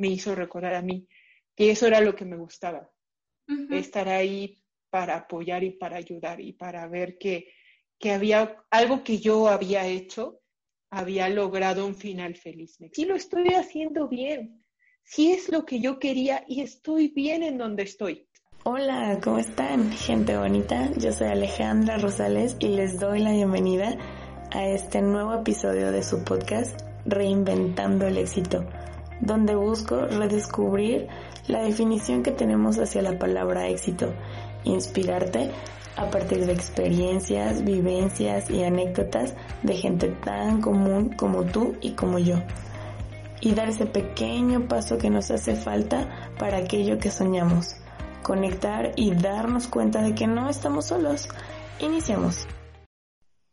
me hizo recordar a mí que eso era lo que me gustaba, estar ahí para apoyar y para ayudar y para ver que, que había algo que yo había hecho, había logrado un final feliz. Sí lo estoy haciendo bien, sí es lo que yo quería y estoy bien en donde estoy. Hola, ¿cómo están? Gente bonita, yo soy Alejandra Rosales y les doy la bienvenida a este nuevo episodio de su podcast Reinventando el éxito, donde busco redescubrir la definición que tenemos hacia la palabra éxito, inspirarte a partir de experiencias, vivencias y anécdotas de gente tan común como tú y como yo. Y dar ese pequeño paso que nos hace falta para aquello que soñamos. Conectar y darnos cuenta de que no estamos solos. Iniciamos.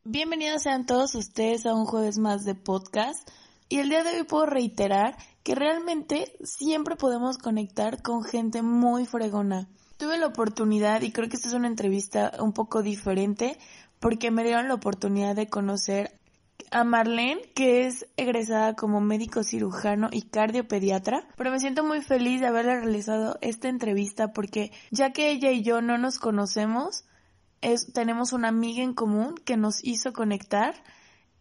Bienvenidos sean todos ustedes a un jueves más de podcast. Y el día de hoy puedo reiterar que realmente siempre podemos conectar con gente muy fregona. Tuve la oportunidad, y creo que esta es una entrevista un poco diferente, porque me dieron la oportunidad de conocer a Marlene, que es egresada como médico cirujano y cardiopediatra, pero me siento muy feliz de haberle realizado esta entrevista porque ya que ella y yo no nos conocemos, es, tenemos una amiga en común que nos hizo conectar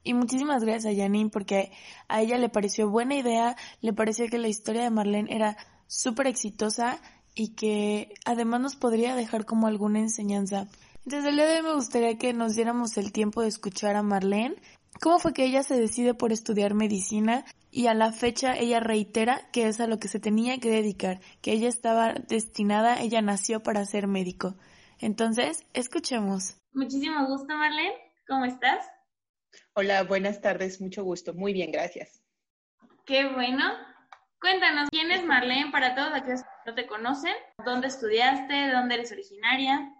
y muchísimas gracias a Janine porque a ella le pareció buena idea, le pareció que la historia de Marlene era súper exitosa y que además nos podría dejar como alguna enseñanza. Entonces el día de hoy me gustaría que nos diéramos el tiempo de escuchar a Marlene, cómo fue que ella se decide por estudiar medicina y a la fecha ella reitera que es a lo que se tenía que dedicar, que ella estaba destinada, ella nació para ser médico. Entonces, escuchemos. Muchísimo gusto, Marlene. ¿Cómo estás? Hola, buenas tardes, mucho gusto. Muy bien, gracias. Qué bueno. Cuéntanos, ¿quién es Marlene para todos aquellos que no te conocen? ¿Dónde estudiaste? ¿De dónde eres originaria?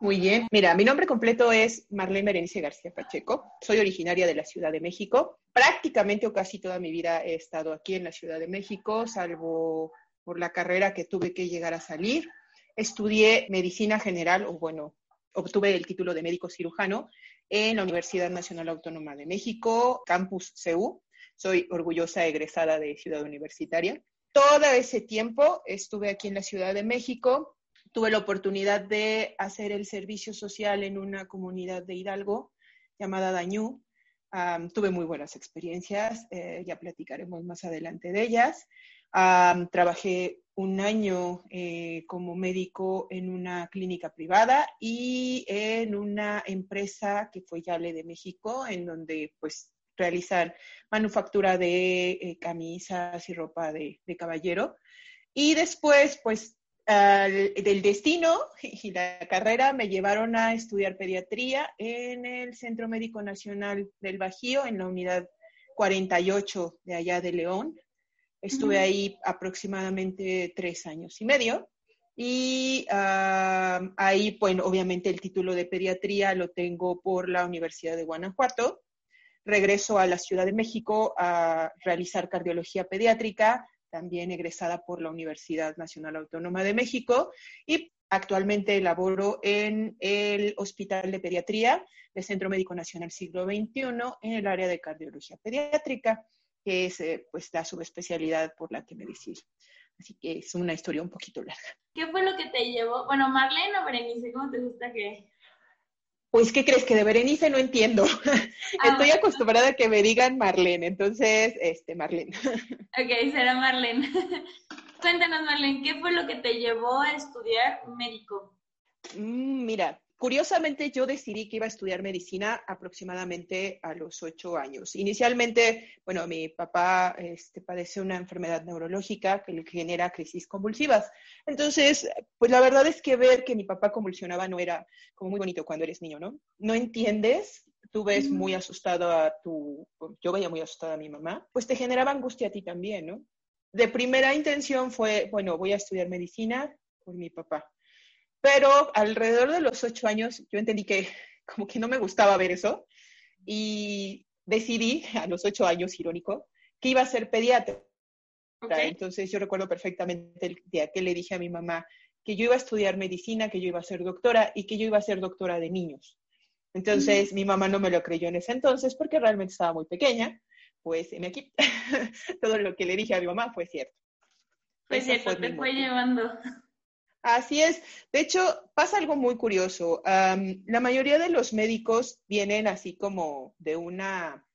Muy bien. Mira, mi nombre completo es Marlene Berenice García Pacheco. Soy originaria de la Ciudad de México. Prácticamente o casi toda mi vida he estado aquí en la Ciudad de México, salvo por la carrera que tuve que llegar a salir. Estudié medicina general, o bueno, obtuve el título de médico cirujano en la Universidad Nacional Autónoma de México, Campus CEU. Soy orgullosa egresada de Ciudad Universitaria. Todo ese tiempo estuve aquí en la Ciudad de México. Tuve la oportunidad de hacer el servicio social en una comunidad de Hidalgo llamada Dañú. tuve muy buenas experiencias, eh, ya platicaremos más adelante de ellas. Trabajé un año eh, como médico en una clínica privada y en una empresa que fue Yale de México, en donde pues realizar manufactura de eh, camisas y ropa de, caballero. Y después, pues, del destino y la carrera me llevaron a estudiar pediatría en el Centro Médico Nacional del Bajío, en la unidad 48 de allá de León, Estuve ahí aproximadamente tres años y medio. Y ah, ahí, bueno, obviamente el título de pediatría lo tengo por la Universidad de Guanajuato. Regreso a la Ciudad de México a realizar cardiología pediátrica, también egresada por la Universidad Nacional Autónoma de México. Y actualmente laboro en el Hospital de Pediatría del Centro Médico Nacional Siglo XXI en el área de cardiología pediátrica que es eh, pues la subespecialidad por la que me decidí. Así que es una historia un poquito larga. ¿Qué fue lo que te llevó? Bueno, Marlene o Berenice, ¿cómo te gusta que...? Pues, ¿qué crees? Que de Berenice no entiendo. Ah, Estoy acostumbrada a que me digan Marlene, entonces, este, Marlene. ok, será Marlene. Cuéntanos, Marlene, ¿qué fue lo que te llevó a estudiar médico? Mm, mira, Curiosamente, yo decidí que iba a estudiar medicina aproximadamente a los ocho años. Inicialmente, bueno, mi papá este, padece una enfermedad neurológica que le genera crisis convulsivas. Entonces, pues la verdad es que ver que mi papá convulsionaba no era como muy bonito cuando eres niño, ¿no? No entiendes, tú ves muy asustado a tu, yo veía muy asustada a mi mamá, pues te generaba angustia a ti también, ¿no? De primera intención fue, bueno, voy a estudiar medicina por mi papá pero alrededor de los ocho años yo entendí que como que no me gustaba ver eso y decidí a los ocho años, irónico, que iba a ser pediatra. Entonces yo recuerdo perfectamente el día que le dije a mi mamá que yo iba a estudiar medicina, que yo iba a ser doctora y que yo iba a ser doctora de niños. Entonces mi mamá no me lo creyó en ese entonces porque realmente estaba muy pequeña. Pues me aquí todo lo que le dije a mi mamá fue cierto. es cierto, te fue llevando. Así es. De hecho, pasa algo muy curioso. la mayoría de los médicos vienen así como de una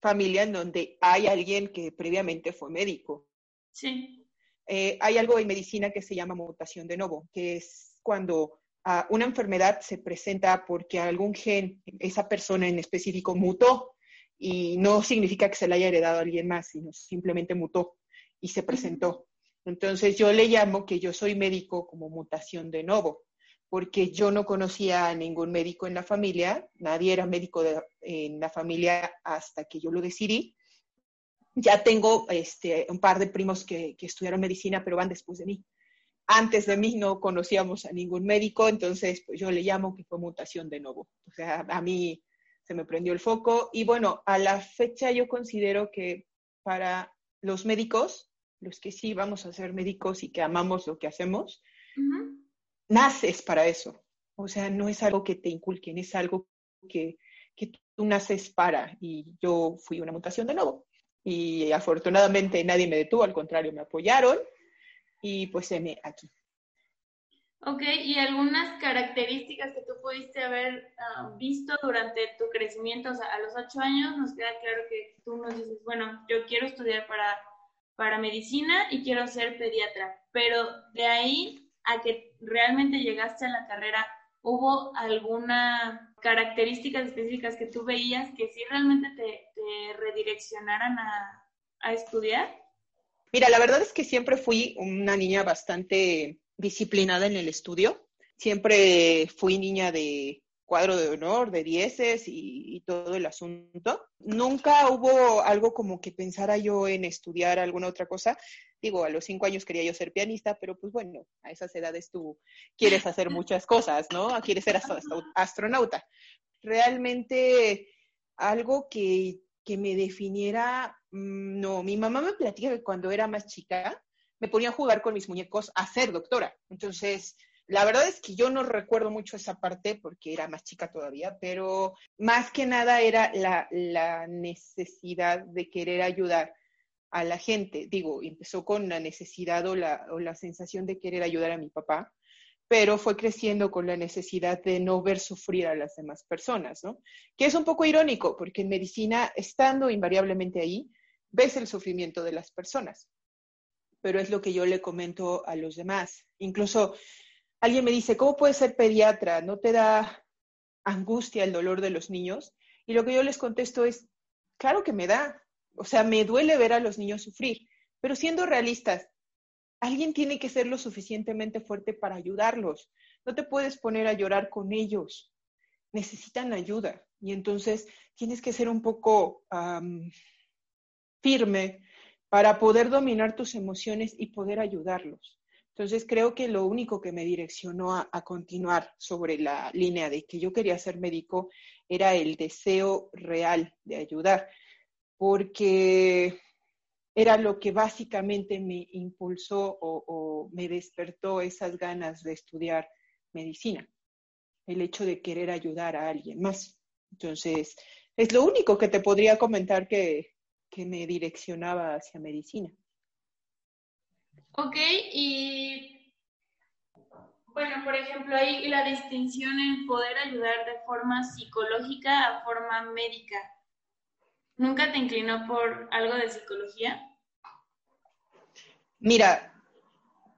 familia en donde hay alguien que previamente fue médico. Sí. Eh, hay algo en medicina que se llama mutación de novo, que es cuando ah, una enfermedad se presenta porque algún gen, esa persona en específico, mutó y no significa que se le haya heredado a alguien más, sino simplemente mutó y se presentó. Entonces yo le llamo que yo soy médico como mutación de novo, porque yo no conocía a ningún médico en la familia, nadie era médico en la familia hasta que yo lo decidí. Ya tengo este, un par de primos que, estudiaron medicina, pero van después de mí. Antes de mí no conocíamos a ningún médico, entonces pues, yo le llamo que fue mutación de novo. O sea, a mí se me prendió el foco y bueno, a la fecha yo considero que para los médicos los que sí vamos a ser médicos y que amamos lo que hacemos, naces para eso. O sea, no es algo que te inculquen, es algo que, tú naces para. Y yo fui una mutación de nuevo. Y afortunadamente nadie me detuvo, al contrario, me apoyaron y pues me aquí. Ok, ¿y algunas características que tú pudiste haber ah, visto durante tu crecimiento? O sea, a los ocho años nos queda claro que tú nos dices, bueno, yo quiero estudiar para para medicina y quiero ser pediatra. Pero de ahí a que realmente llegaste a la carrera, ¿hubo alguna características específicas que tú veías que sí realmente te, redireccionaran a, a estudiar? Mira, la verdad es que siempre fui una niña bastante disciplinada en el estudio. Siempre fui niña de cuadro de honor, de dieces y, todo el asunto. Nunca hubo algo como que pensara yo en estudiar alguna otra cosa. Digo, a los cinco años quería yo ser pianista, pero pues bueno, a esas edades tú quieres hacer muchas cosas, ¿no? Quieres ser astronauta. Realmente algo que, que me definiera, mm, no, mi mamá me platica que cuando era más chica me ponía a jugar con mis muñecos a ser doctora. Entonces, la verdad es que yo no recuerdo mucho esa parte porque era más chica todavía, pero más que nada era la, necesidad de querer ayudar a la gente. Digo, empezó con la necesidad o la, o la sensación de querer ayudar a mi papá, pero fue creciendo con la necesidad de no ver sufrir a las demás personas, ¿no? Que es un poco irónico, porque en medicina, estando invariablemente ahí, ves el sufrimiento de las personas, pero es lo que yo le comento a los demás. Incluso alguien me dice, ¿cómo puedes ser pediatra? ¿No te da angustia el dolor de los niños? Y lo que yo les contesto es, claro que me da. O sea, me duele ver a los niños sufrir, pero siendo realistas, alguien tiene que ser lo suficientemente fuerte para ayudarlos. No te puedes poner a llorar con ellos. Necesitan ayuda. Y entonces tienes que ser un poco firme para poder dominar tus emociones y poder ayudarlos. Entonces creo que lo único que me direccionó a, continuar sobre la línea de que yo quería ser médico era el deseo real de ayudar, porque era lo que básicamente me impulsó o, me despertó esas ganas de estudiar medicina, el hecho de querer ayudar a alguien más. Entonces, es lo único que te podría comentar que me direccionaba hacia medicina. Ok, y bueno, por ejemplo, hay la distinción en poder ayudar de forma psicológica a forma médica. ¿Nunca te inclinó por algo de psicología? Mira,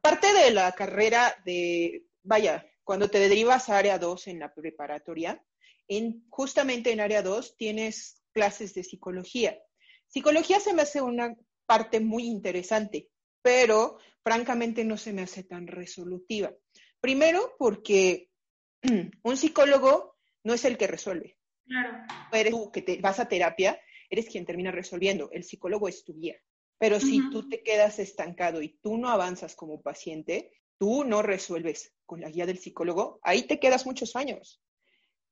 parte de la carrera de, vaya, cuando te derivas a área 2 en la preparatoria, en, justamente en área 2 tienes clases de psicología. Psicología se me hace una parte muy interesante pero francamente no se me hace tan resolutiva. Primero, porque un psicólogo no es el que resuelve. Claro. Eres tú que te vas a terapia, eres quien termina resolviendo. El psicólogo es tu guía. Pero si tú te quedas estancado y tú no avanzas como paciente, tú no resuelves con la guía del psicólogo, ahí te quedas muchos años.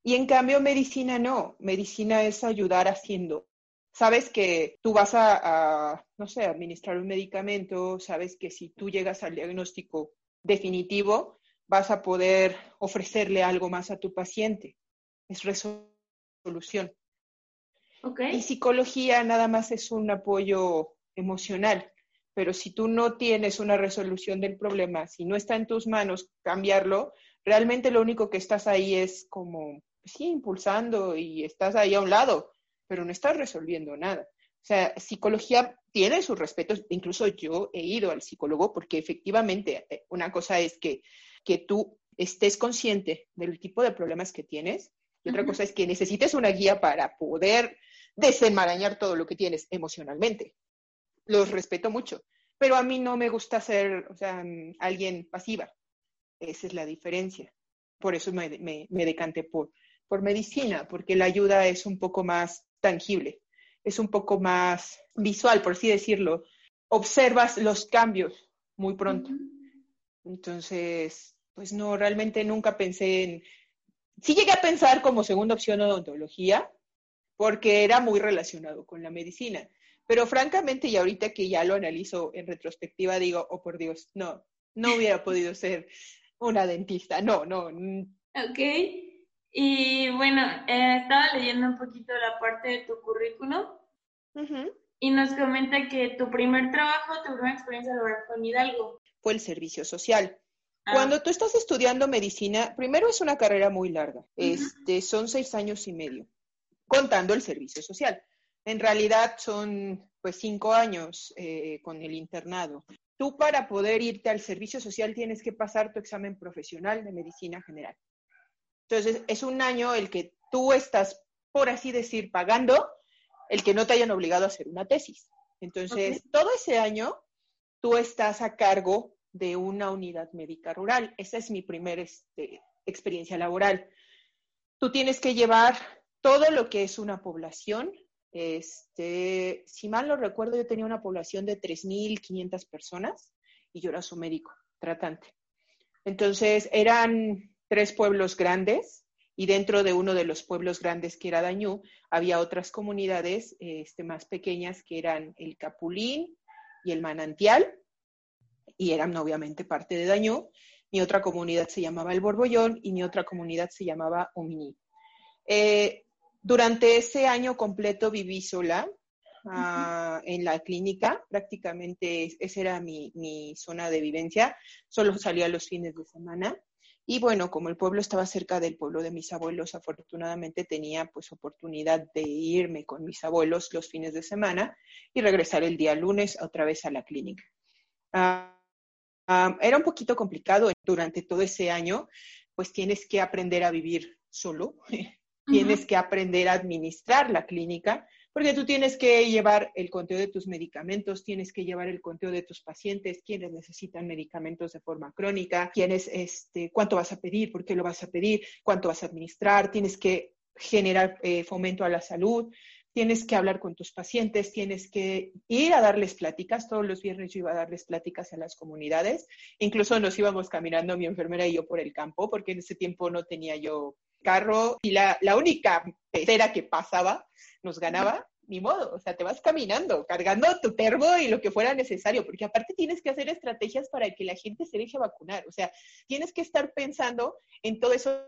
Y en cambio, medicina no. Medicina es ayudar haciendo sabes que tú vas a, no sé, administrar un medicamento, sabes que si tú llegas al diagnóstico definitivo, vas a poder ofrecerle algo más a tu paciente. Es resolución. Okay. Y psicología nada más es un apoyo emocional, pero si tú no tienes una resolución del problema, si no está en tus manos cambiarlo, realmente lo único que estás ahí es como, sí, impulsando y estás ahí a un lado, pero no estás resolviendo nada. O sea, psicología tiene sus respetos, incluso yo he ido al psicólogo porque efectivamente eh, una cosa es que, que tú estés consciente del tipo de problemas que tienes y otra cosa es que necesites una guía para poder desenmarañar todo lo que tienes emocionalmente. Los respeto mucho, pero a mí no me gusta ser, o sea, alguien pasiva. Esa es la diferencia. Por eso me, me, me decanté por, por medicina, porque la ayuda es un poco más tangible, es un poco más visual, por así decirlo. Observas los cambios muy pronto. Entonces, pues no, realmente nunca pensé en... Sí llegué a pensar como segunda opción odontología, porque era muy relacionado con la medicina. Pero francamente, y ahorita que ya lo analizo en retrospectiva, digo, oh por Dios, no, no hubiera podido ser una dentista, no, no. Ok. Y bueno, eh, estaba leyendo un poquito la parte de tu currículum y nos comenta que tu primer trabajo, tu primera experiencia laboral fue en Hidalgo. Fue el servicio social. Ah. Cuando tú estás estudiando medicina, primero es una carrera muy larga, este, son seis años y medio contando el servicio social. En realidad son pues cinco años eh, con el internado. Tú para poder irte al servicio social tienes que pasar tu examen profesional de medicina general. Entonces es un año el que tú estás, por así decir, pagando el que no te hayan obligado a hacer una tesis. Entonces, todo ese año tú estás a cargo de una unidad médica rural. Esa es mi primera este, experiencia laboral. Tú tienes que llevar todo lo que es una población. Este, si mal lo recuerdo, yo tenía una población de 3.500 personas y yo era su médico tratante. Entonces, eran tres pueblos grandes y dentro de uno de los pueblos grandes que era Dañú, había otras comunidades este, más pequeñas que eran el Capulín y el Manantial, y eran obviamente parte de Dañú. Mi otra comunidad se llamaba el Borbollón y mi otra comunidad se llamaba Ominí. Eh, durante ese año completo viví sola ah, en la clínica, prácticamente esa era mi, zona de vivencia, solo salía los fines de semana. Y bueno, como el pueblo estaba cerca del pueblo de mis abuelos, afortunadamente tenía pues oportunidad de irme con mis abuelos los fines de semana y regresar el día lunes otra vez a la clínica. Ah, era un poquito complicado durante todo ese año, pues tienes que aprender a vivir solo. Tienes que aprender a administrar la clínica, porque tú tienes que llevar el conteo de tus medicamentos, tienes que llevar el conteo de tus pacientes, quienes necesitan medicamentos de forma crónica, quiénes, este, cuánto vas a pedir, por qué lo vas a pedir, cuánto vas a administrar, tienes que generar eh, fomento a la salud, tienes que hablar con tus pacientes, tienes que ir a darles pláticas. Todos los viernes yo iba a darles pláticas a las comunidades. Incluso nos íbamos caminando mi enfermera y yo por el campo, porque en ese tiempo no tenía yo carro y la, única pecera que pasaba nos ganaba, ni modo, o sea, te vas caminando, cargando tu termo y lo que fuera necesario, porque aparte tienes que hacer estrategias para que la gente se deje vacunar, o sea, tienes que estar pensando en todo eso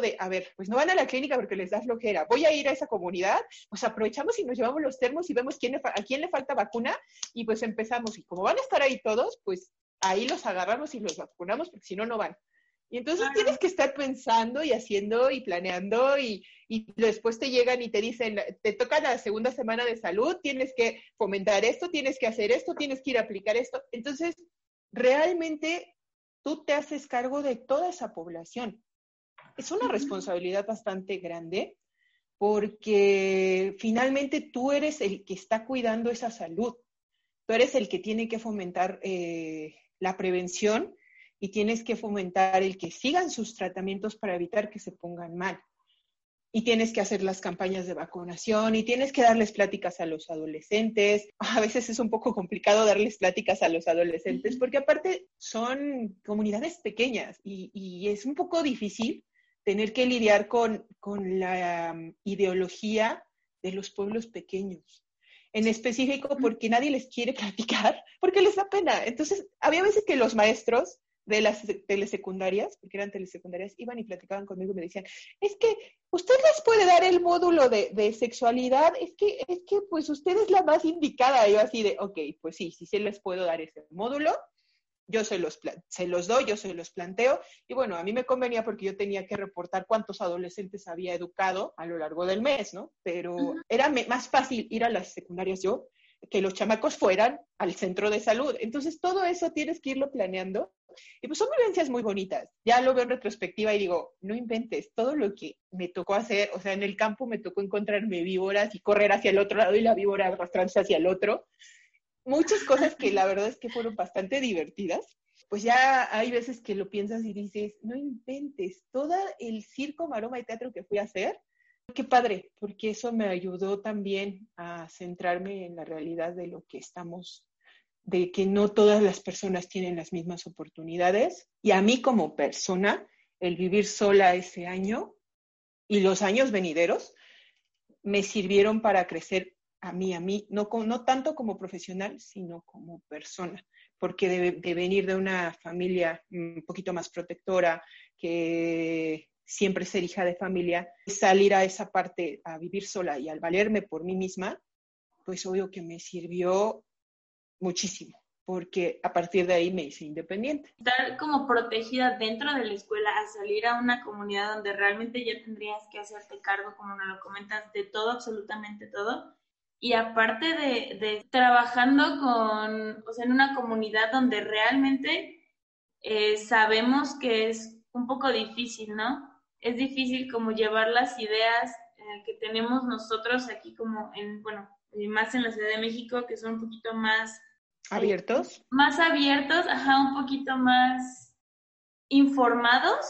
de, a ver, pues no van a la clínica porque les da flojera, voy a ir a esa comunidad, pues aprovechamos y nos llevamos los termos y vemos quién a quién le falta vacuna y pues empezamos. Y como van a estar ahí todos, pues ahí los agarramos y los vacunamos porque si no, no van. Y entonces tienes que estar pensando y haciendo y planeando y, y, después te llegan y te dicen, te toca la segunda semana de salud, tienes que fomentar esto, tienes que hacer esto, tienes que ir a aplicar esto. Entonces, realmente tú te haces cargo de toda esa población. Es una responsabilidad bastante grande porque finalmente tú eres el que está cuidando esa salud. Tú eres el que tiene que fomentar eh, la prevención y tienes que fomentar el que sigan sus tratamientos para evitar que se pongan mal. Y tienes que hacer las campañas de vacunación y tienes que darles pláticas a los adolescentes. A veces es un poco complicado darles pláticas a los adolescentes porque aparte son comunidades pequeñas y, es un poco difícil tener que lidiar con, con la um, ideología de los pueblos pequeños en específico porque nadie les quiere platicar, porque les da pena. Entonces, había veces que los maestros de las telesecundarias, porque eran telesecundarias, iban y platicaban conmigo y me decían, es que usted les puede dar el módulo de, de sexualidad, es que, es que pues usted es la más indicada. yo así de, ok, pues sí, sí se les puedo dar ese módulo, yo se los, se los doy, yo se los planteo. Y bueno, a mí me convenía porque yo tenía que reportar cuántos adolescentes había educado a lo largo del mes, ¿no? Pero era más fácil ir a las secundarias yo que los chamacos fueran al centro de salud. Entonces, todo eso tienes que irlo planeando. Y pues son vivencias muy bonitas. Ya lo veo en retrospectiva y digo, no inventes, todo lo que me tocó hacer, o sea, en el campo me tocó encontrarme víboras y correr hacia el otro lado y la víbora arrastrándose hacia el otro muchas cosas que la verdad es que fueron bastante divertidas. Pues ya hay veces que lo piensas y dices, no inventes, todo el circo, maroma y teatro que fui a hacer, qué padre, porque eso me ayudó también a centrarme en la realidad de lo que estamos, de que no todas las personas tienen las mismas oportunidades. Y a mí como persona, el vivir sola ese año y los años venideros me sirvieron para crecer a mí, a mí, no, no tanto como profesional, sino como persona, porque de, venir de una familia un poquito más protectora, que siempre ser hija de familia, salir a esa parte a vivir sola y al valerme por mí misma, pues obvio que me sirvió muchísimo, porque a partir de ahí me hice independiente. Estar como protegida dentro de la escuela a salir a una comunidad donde realmente ya tendrías que hacerte cargo, como nos lo comentas, de todo, absolutamente todo, y aparte de, trabajando con, o sea, en una comunidad donde realmente eh, sabemos que es un poco difícil, ¿no? Es difícil como llevar las ideas eh, que tenemos nosotros aquí como en, bueno, más en la Ciudad de México, que son un poquito más... ¿Abiertos? más abiertos, ajá, un poquito más informados.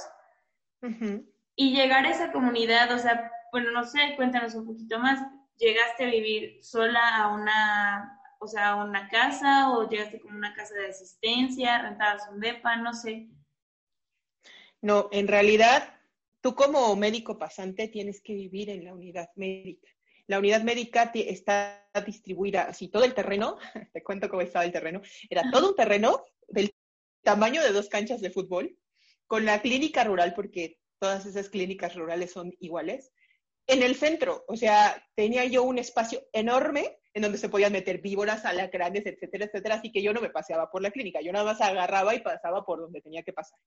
Y llegar a esa comunidad, o sea, bueno, no sé, cuéntanos un poquito más llegaste a vivir sola a una, o sea, a una casa o llegaste como una casa de asistencia, rentabas un depa, no sé. No, en realidad, tú como médico pasante tienes que vivir en la unidad médica. La unidad médica está distribuida, así todo el terreno, te cuento cómo estaba el terreno, era todo un terreno del tamaño de dos canchas de fútbol, con la clínica rural, porque todas esas clínicas rurales son iguales, en el centro. O sea, tenía yo un espacio enorme en donde se podían meter víboras, alacranes, etcétera, etcétera. Así que yo no me paseaba por la clínica, yo nada más agarraba y pasaba por donde tenía que pasar.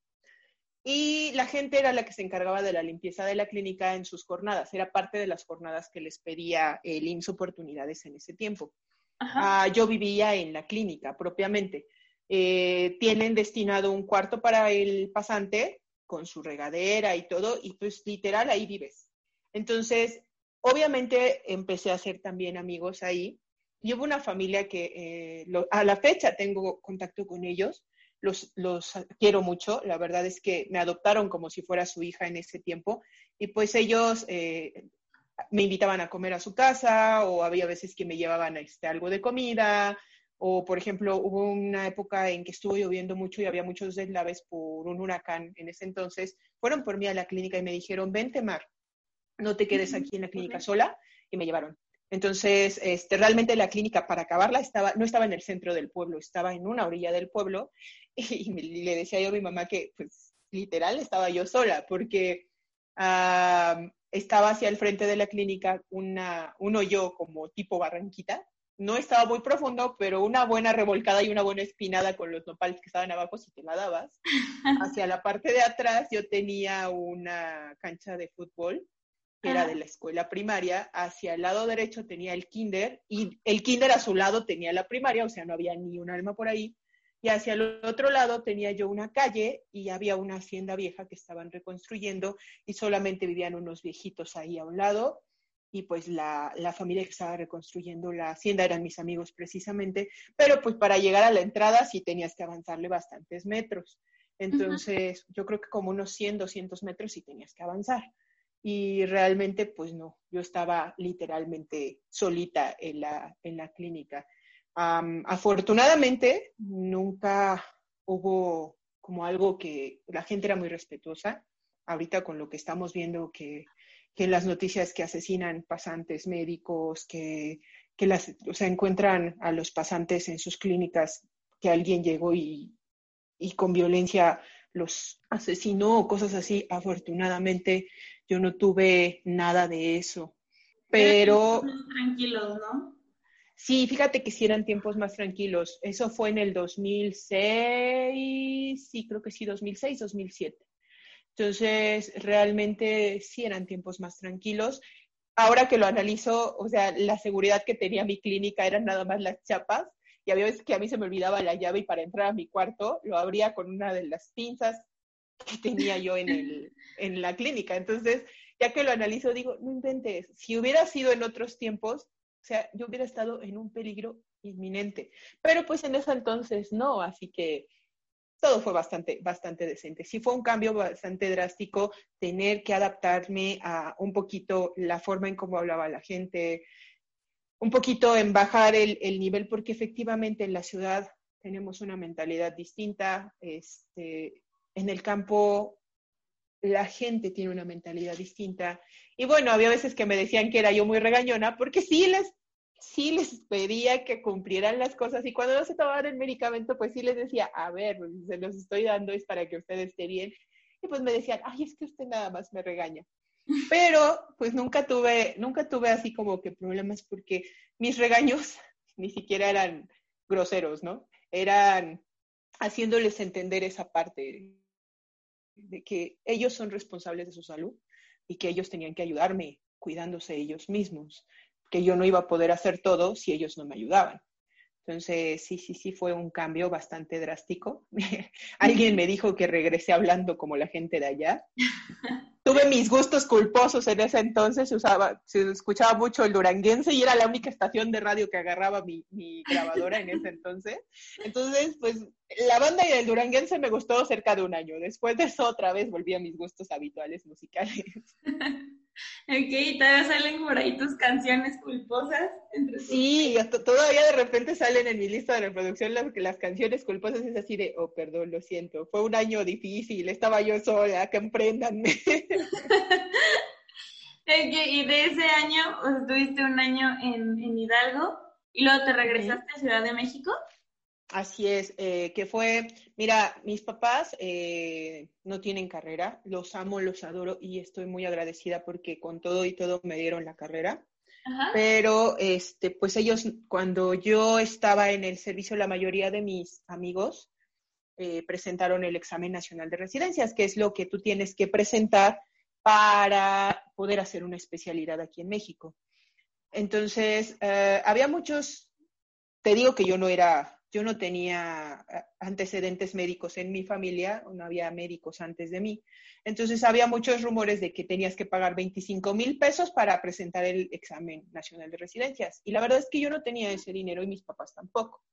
Y la gente era la que se encargaba de la limpieza de la clínica en sus jornadas. Era parte de las jornadas que les pedía el IMSS Oportunidades en ese tiempo. Ah, yo vivía en la clínica propiamente. Eh, tienen destinado un cuarto para el pasante con su regadera y todo, y pues literal ahí vives entonces, obviamente empecé a hacer también amigos ahí. Y hubo una familia que eh, a la fecha tengo contacto con ellos, los, los, quiero mucho, la verdad es que me adoptaron como si fuera su hija en ese tiempo y pues ellos eh, me invitaban a comer a su casa o había veces que me llevaban este, algo de comida o por ejemplo hubo una época en que estuvo lloviendo mucho y había muchos deslaves por un huracán en ese entonces, fueron por mí a la clínica y me dijeron, vente Mar, no te quedes aquí en la clínica sola, y me llevaron. Entonces, este, realmente la clínica, para acabarla, estaba, no estaba en el centro del pueblo, estaba en una orilla del pueblo, y, le decía yo a mi mamá que, pues, literal, estaba yo sola, porque estaba hacia el frente de la clínica una, un hoyo como tipo barranquita, no estaba muy profundo, pero una buena revolcada y una buena espinada con los nopales que estaban abajo si te la dabas. Hacia la parte de atrás yo tenía una cancha de fútbol que era de la escuela primaria, hacia el lado derecho tenía el kinder y el kinder a su lado tenía la primaria, o sea, no había ni un alma por ahí. Y hacia el otro lado tenía yo una calle y había una hacienda vieja que estaban reconstruyendo y solamente vivían unos viejitos ahí a un lado. Y pues la, la familia que estaba reconstruyendo la hacienda eran mis amigos precisamente, pero pues para llegar a la entrada sí tenías que avanzarle bastantes metros. Entonces, yo creo que como unos 100, 200 metros sí tenías que avanzar y realmente pues no, yo estaba literalmente solita en la, en la clínica. Afortunadamente nunca hubo como algo que la gente era muy respetuosa. Ahorita con lo que estamos viendo que, que las noticias que asesinan pasantes médicos, que, que las, o sea, encuentran a los pasantes en sus clínicas, que alguien llegó y y con violencia los asesinó o cosas así. Afortunadamente yo no tuve nada de eso. Pero... Tranquilos, ¿no? Sí, fíjate que sí eran tiempos más tranquilos. Eso fue en el 2006, sí, creo que sí, 2006, 2007. Entonces, realmente sí eran tiempos más tranquilos. Ahora que lo analizo, o sea, la seguridad que tenía mi clínica eran nada más las chapas y había veces que a mí se me olvidaba la llave y para entrar a mi cuarto lo abría con una de las pinzas que tenía yo en, el, en la clínica. Entonces, ya que lo analizo, digo, no inventes, si hubiera sido en otros tiempos, o sea, yo hubiera estado en un peligro inminente. Pero pues en ese entonces no, así que todo fue bastante, bastante decente. Sí fue un cambio bastante drástico tener que adaptarme a un poquito la forma en cómo hablaba la gente, un poquito en bajar el, el nivel, porque efectivamente en la ciudad tenemos una mentalidad distinta. Este, en el campo la gente tiene una mentalidad distinta. Y bueno, había veces que me decían que era yo muy regañona, porque sí les, sí les pedía que cumplieran las cosas. Y cuando no se tomaban el medicamento, pues sí les decía, a ver, pues, se los estoy dando, es para que usted esté bien. Y pues me decían, ay, es que usted nada más me regaña. Pero pues nunca tuve, nunca tuve así como que problemas porque mis regaños ni siquiera eran groseros, ¿no? Eran haciéndoles entender esa parte de que ellos son responsables de su salud y que ellos tenían que ayudarme cuidándose ellos mismos, que yo no iba a poder hacer todo si ellos no me ayudaban. Entonces, sí, sí, sí, fue un cambio bastante drástico. Alguien me dijo que regresé hablando como la gente de allá. Tuve mis gustos culposos en ese entonces, se, usaba, se escuchaba mucho el duranguense y era la única estación de radio que agarraba mi, mi grabadora en ese entonces. Entonces, pues la banda y el duranguense me gustó cerca de un año. Después de eso, otra vez volví a mis gustos habituales musicales. Ok, todavía salen por ahí tus canciones culposas. sí, todavía de repente salen en mi lista de reproducción las, las canciones culposas. Es así de, oh, perdón, lo siento. Fue un año difícil, estaba yo sola, que emprendanme. y de ese año, estuviste un año en, en Hidalgo y luego te regresaste a Ciudad de México. Así es, eh, que fue, mira, mis papás eh, no tienen carrera, los amo, los adoro y estoy muy agradecida porque con todo y todo me dieron la carrera. Pero, este, pues ellos, cuando yo estaba en el servicio, la mayoría de mis amigos eh, presentaron el examen nacional de residencias, que es lo que tú tienes que presentar para poder hacer una especialidad aquí en México. Entonces, había muchos, te digo que yo no era yo no tenía eh, antecedentes médicos en mi familia, no había médicos antes de mí. Entonces había muchos rumores de que tenías que pagar 25 mil pesos para presentar el examen nacional de residencias. Y la verdad es que yo no tenía ese dinero y mis papás tampoco.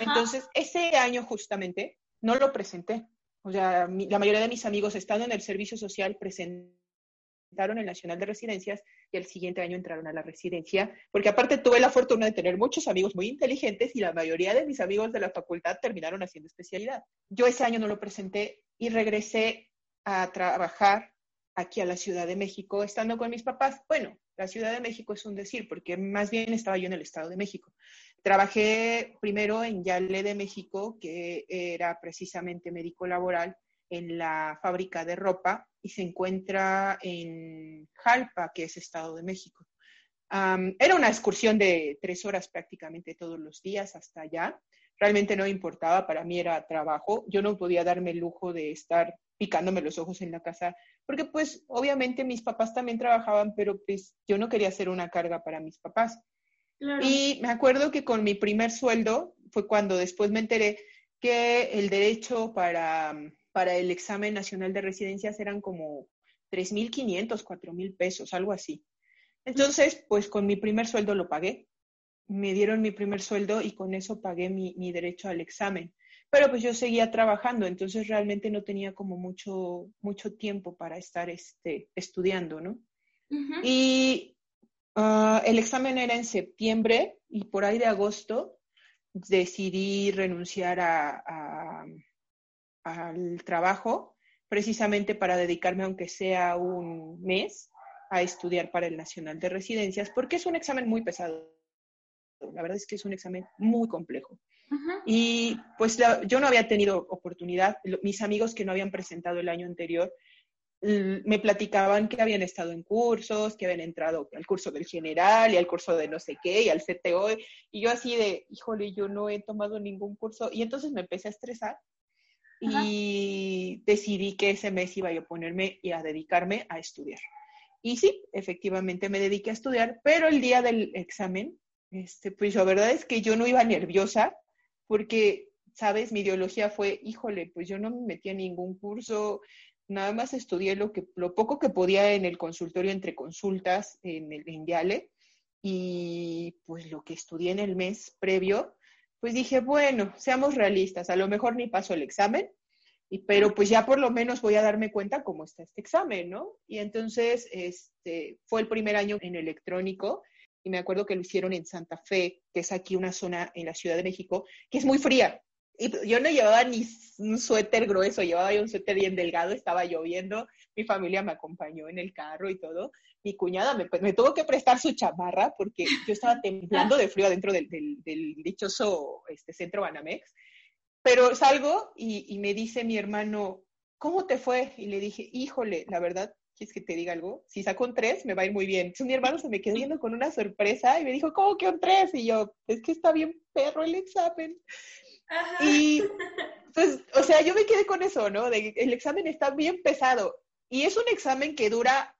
Entonces, ese año justamente no lo presenté. O sea, la mayoría de mis amigos estando en el servicio social presentaron el Nacional de Residencias el siguiente año entraron a la residencia, porque aparte tuve la fortuna de tener muchos amigos muy inteligentes y la mayoría de mis amigos de la facultad terminaron haciendo especialidad. Yo ese año no lo presenté y regresé a trabajar aquí a la Ciudad de México estando con mis papás. Bueno, la Ciudad de México es un decir, porque más bien estaba yo en el Estado de México. Trabajé primero en Yale de México, que era precisamente médico laboral, en la fábrica de ropa y se encuentra en Jalpa, que es Estado de México. era una excursión de tres horas prácticamente todos los días hasta allá. Realmente no importaba, para mí era trabajo. Yo no podía darme el lujo de estar picándome los ojos en la casa, porque pues obviamente mis papás también trabajaban, pero pues yo no quería ser una carga para mis papás. Y me acuerdo que con mi primer sueldo fue cuando después me enteré que el derecho para para el examen nacional de residencias eran como 3.500, 4.000 pesos, algo así. Entonces, pues con mi primer sueldo lo pagué. Me dieron mi primer sueldo y con eso pagué mi, derecho al examen. Pero pues yo seguía trabajando, entonces realmente no tenía como mucho, mucho tiempo para estar este, estudiando, ¿no? Y ah, el examen era en septiembre y por ahí de agosto decidí renunciar a al trabajo precisamente para dedicarme, aunque sea un mes, a estudiar para el Nacional de Residencias, porque es un examen muy pesado. La verdad es que es un examen muy complejo. Y pues yo no había tenido oportunidad, mis amigos que no habían presentado el año anterior me platicaban que habían estado en cursos, que habían entrado al curso del general y al curso de no sé qué y al CTO. Y yo así de, híjole, yo no he tomado ningún curso. Y entonces me empecé a estresar y decidí que ese mes iba yo a ponerme y a dedicarme a estudiar. Y sí, efectivamente me dediqué a estudiar, pero el día del examen, este, pues la verdad es que yo no iba nerviosa porque, sabes, mi ideología fue, híjole, pues yo no me metí a ningún curso, nada más estudié lo, que, lo poco que podía en el consultorio entre consultas en el en y pues lo que estudié en el mes previo, pues dije, bueno, seamos realistas, a lo mejor ni paso el examen, y, pero pues ya por lo menos voy a darme cuenta cómo está este examen, ¿no? Y entonces este, fue el primer año en electrónico y me acuerdo que lo hicieron en Santa Fe, que es aquí una zona en la Ciudad de México, que es muy fría. Y yo no llevaba ni un suéter grueso, llevaba un suéter bien delgado, estaba lloviendo, mi familia me acompañó en el carro y todo. Mi cuñada me, me tuvo que prestar su chamarra porque yo estaba temblando de frío adentro del, del, dichoso este, centro Banamex. Pero salgo y, y me dice mi hermano, ¿cómo te fue? Y le dije, híjole, la verdad, ¿quieres que te diga algo? Si saco un 3, me va a ir muy bien. Entonces mi hermano se me quedó viendo con una sorpresa y me dijo, ¿cómo que un 3? Y yo, es que está bien perro el examen. Y pues, o sea, yo me quedé con eso, ¿no? De, el examen está bien pesado y es un examen que dura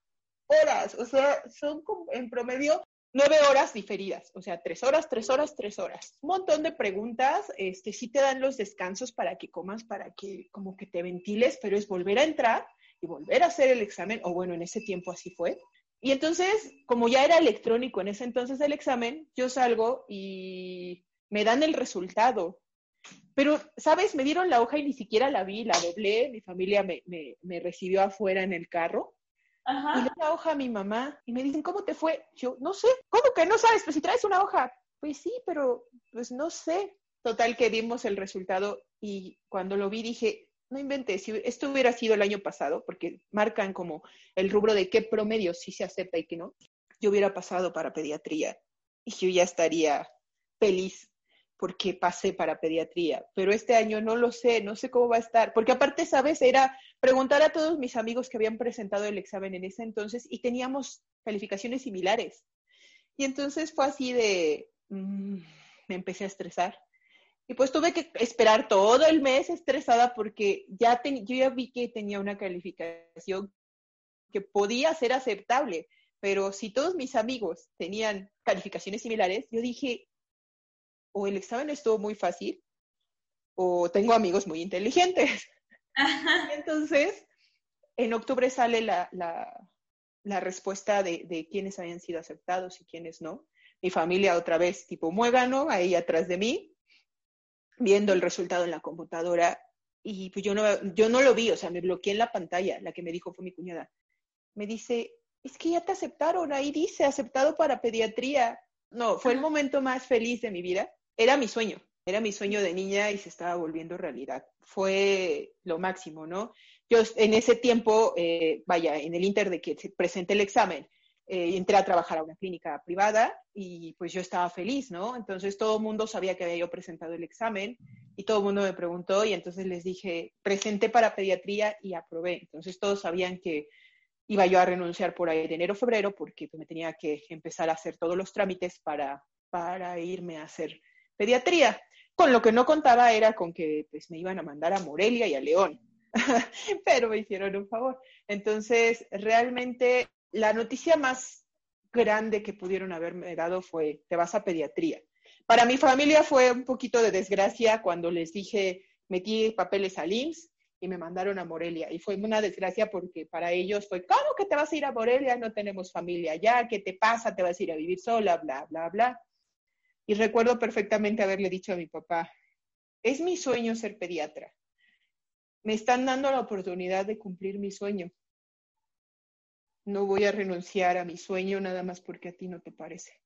horas, o sea, son como, en promedio nueve horas diferidas, o sea, tres horas, tres horas, tres horas. Un montón de preguntas, este, sí te dan los descansos para que comas, para que como que te ventiles, pero es volver a entrar y volver a hacer el examen, o bueno, en ese tiempo así fue. Y entonces, como ya era electrónico en ese entonces el examen, yo salgo y me dan el resultado. Pero, ¿sabes? Me dieron la hoja y ni siquiera la vi, la doblé, mi familia me, me, me recibió afuera en el carro. Y le la hoja a mi mamá y me dicen, ¿cómo te fue? Yo, no sé, ¿cómo que no sabes? Pues si traes una hoja. Pues sí, pero pues no sé. Total que dimos el resultado y cuando lo vi dije, no inventé, si esto hubiera sido el año pasado, porque marcan como el rubro de qué promedio sí se acepta y qué no, yo hubiera pasado para pediatría y yo ya estaría feliz porque pasé para pediatría, pero este año no lo sé, no sé cómo va a estar, porque aparte, sabes, era preguntar a todos mis amigos que habían presentado el examen en ese entonces y teníamos calificaciones similares. Y entonces fue así de, mm, me empecé a estresar. Y pues tuve que esperar todo el mes estresada porque ya yo ya vi que tenía una calificación que podía ser aceptable, pero si todos mis amigos tenían calificaciones similares, yo dije, o el examen estuvo muy fácil, o tengo amigos muy inteligentes. Entonces, en octubre sale la, la, respuesta de, de quiénes habían sido aceptados y quiénes no. Mi familia otra vez tipo muégano, ahí atrás de mí, viendo el resultado en la computadora y pues yo no, yo no lo vi, o sea, me bloqueé en la pantalla, la que me dijo fue mi cuñada. Me dice, es que ya te aceptaron, ahí dice, aceptado para pediatría. No, fue el momento más feliz de mi vida. Era mi sueño, era mi sueño de niña y se estaba volviendo realidad. Fue lo máximo, ¿no? Yo en ese tiempo, eh, vaya, en el inter de que se presente el examen, eh, entré a trabajar a una clínica privada y pues yo estaba feliz, ¿no? Entonces todo el mundo sabía que había yo presentado el examen y todo el mundo me preguntó y entonces les dije, presenté para pediatría y aprobé. Entonces todos sabían que iba yo a renunciar por ahí de enero, febrero, porque pues, me tenía que empezar a hacer todos los trámites para, para irme a hacer pediatría. Con lo que no contaba era con que pues, me iban a mandar a Morelia y a León, pero me hicieron un favor. Entonces, realmente la noticia más grande que pudieron haberme dado fue, te vas a pediatría. Para mi familia fue un poquito de desgracia cuando les dije, metí papeles al IMSS y me mandaron a Morelia. Y fue una desgracia porque para ellos fue, ¿cómo que te vas a ir a Morelia? No tenemos familia ya, ¿qué te pasa? ¿Te vas a ir a vivir sola? Bla, bla, bla. Y recuerdo perfectamente haberle dicho a mi papá, es mi sueño ser pediatra. Me están dando la oportunidad de cumplir mi sueño no voy a renunciar a mi sueño nada más porque a ti no te parece.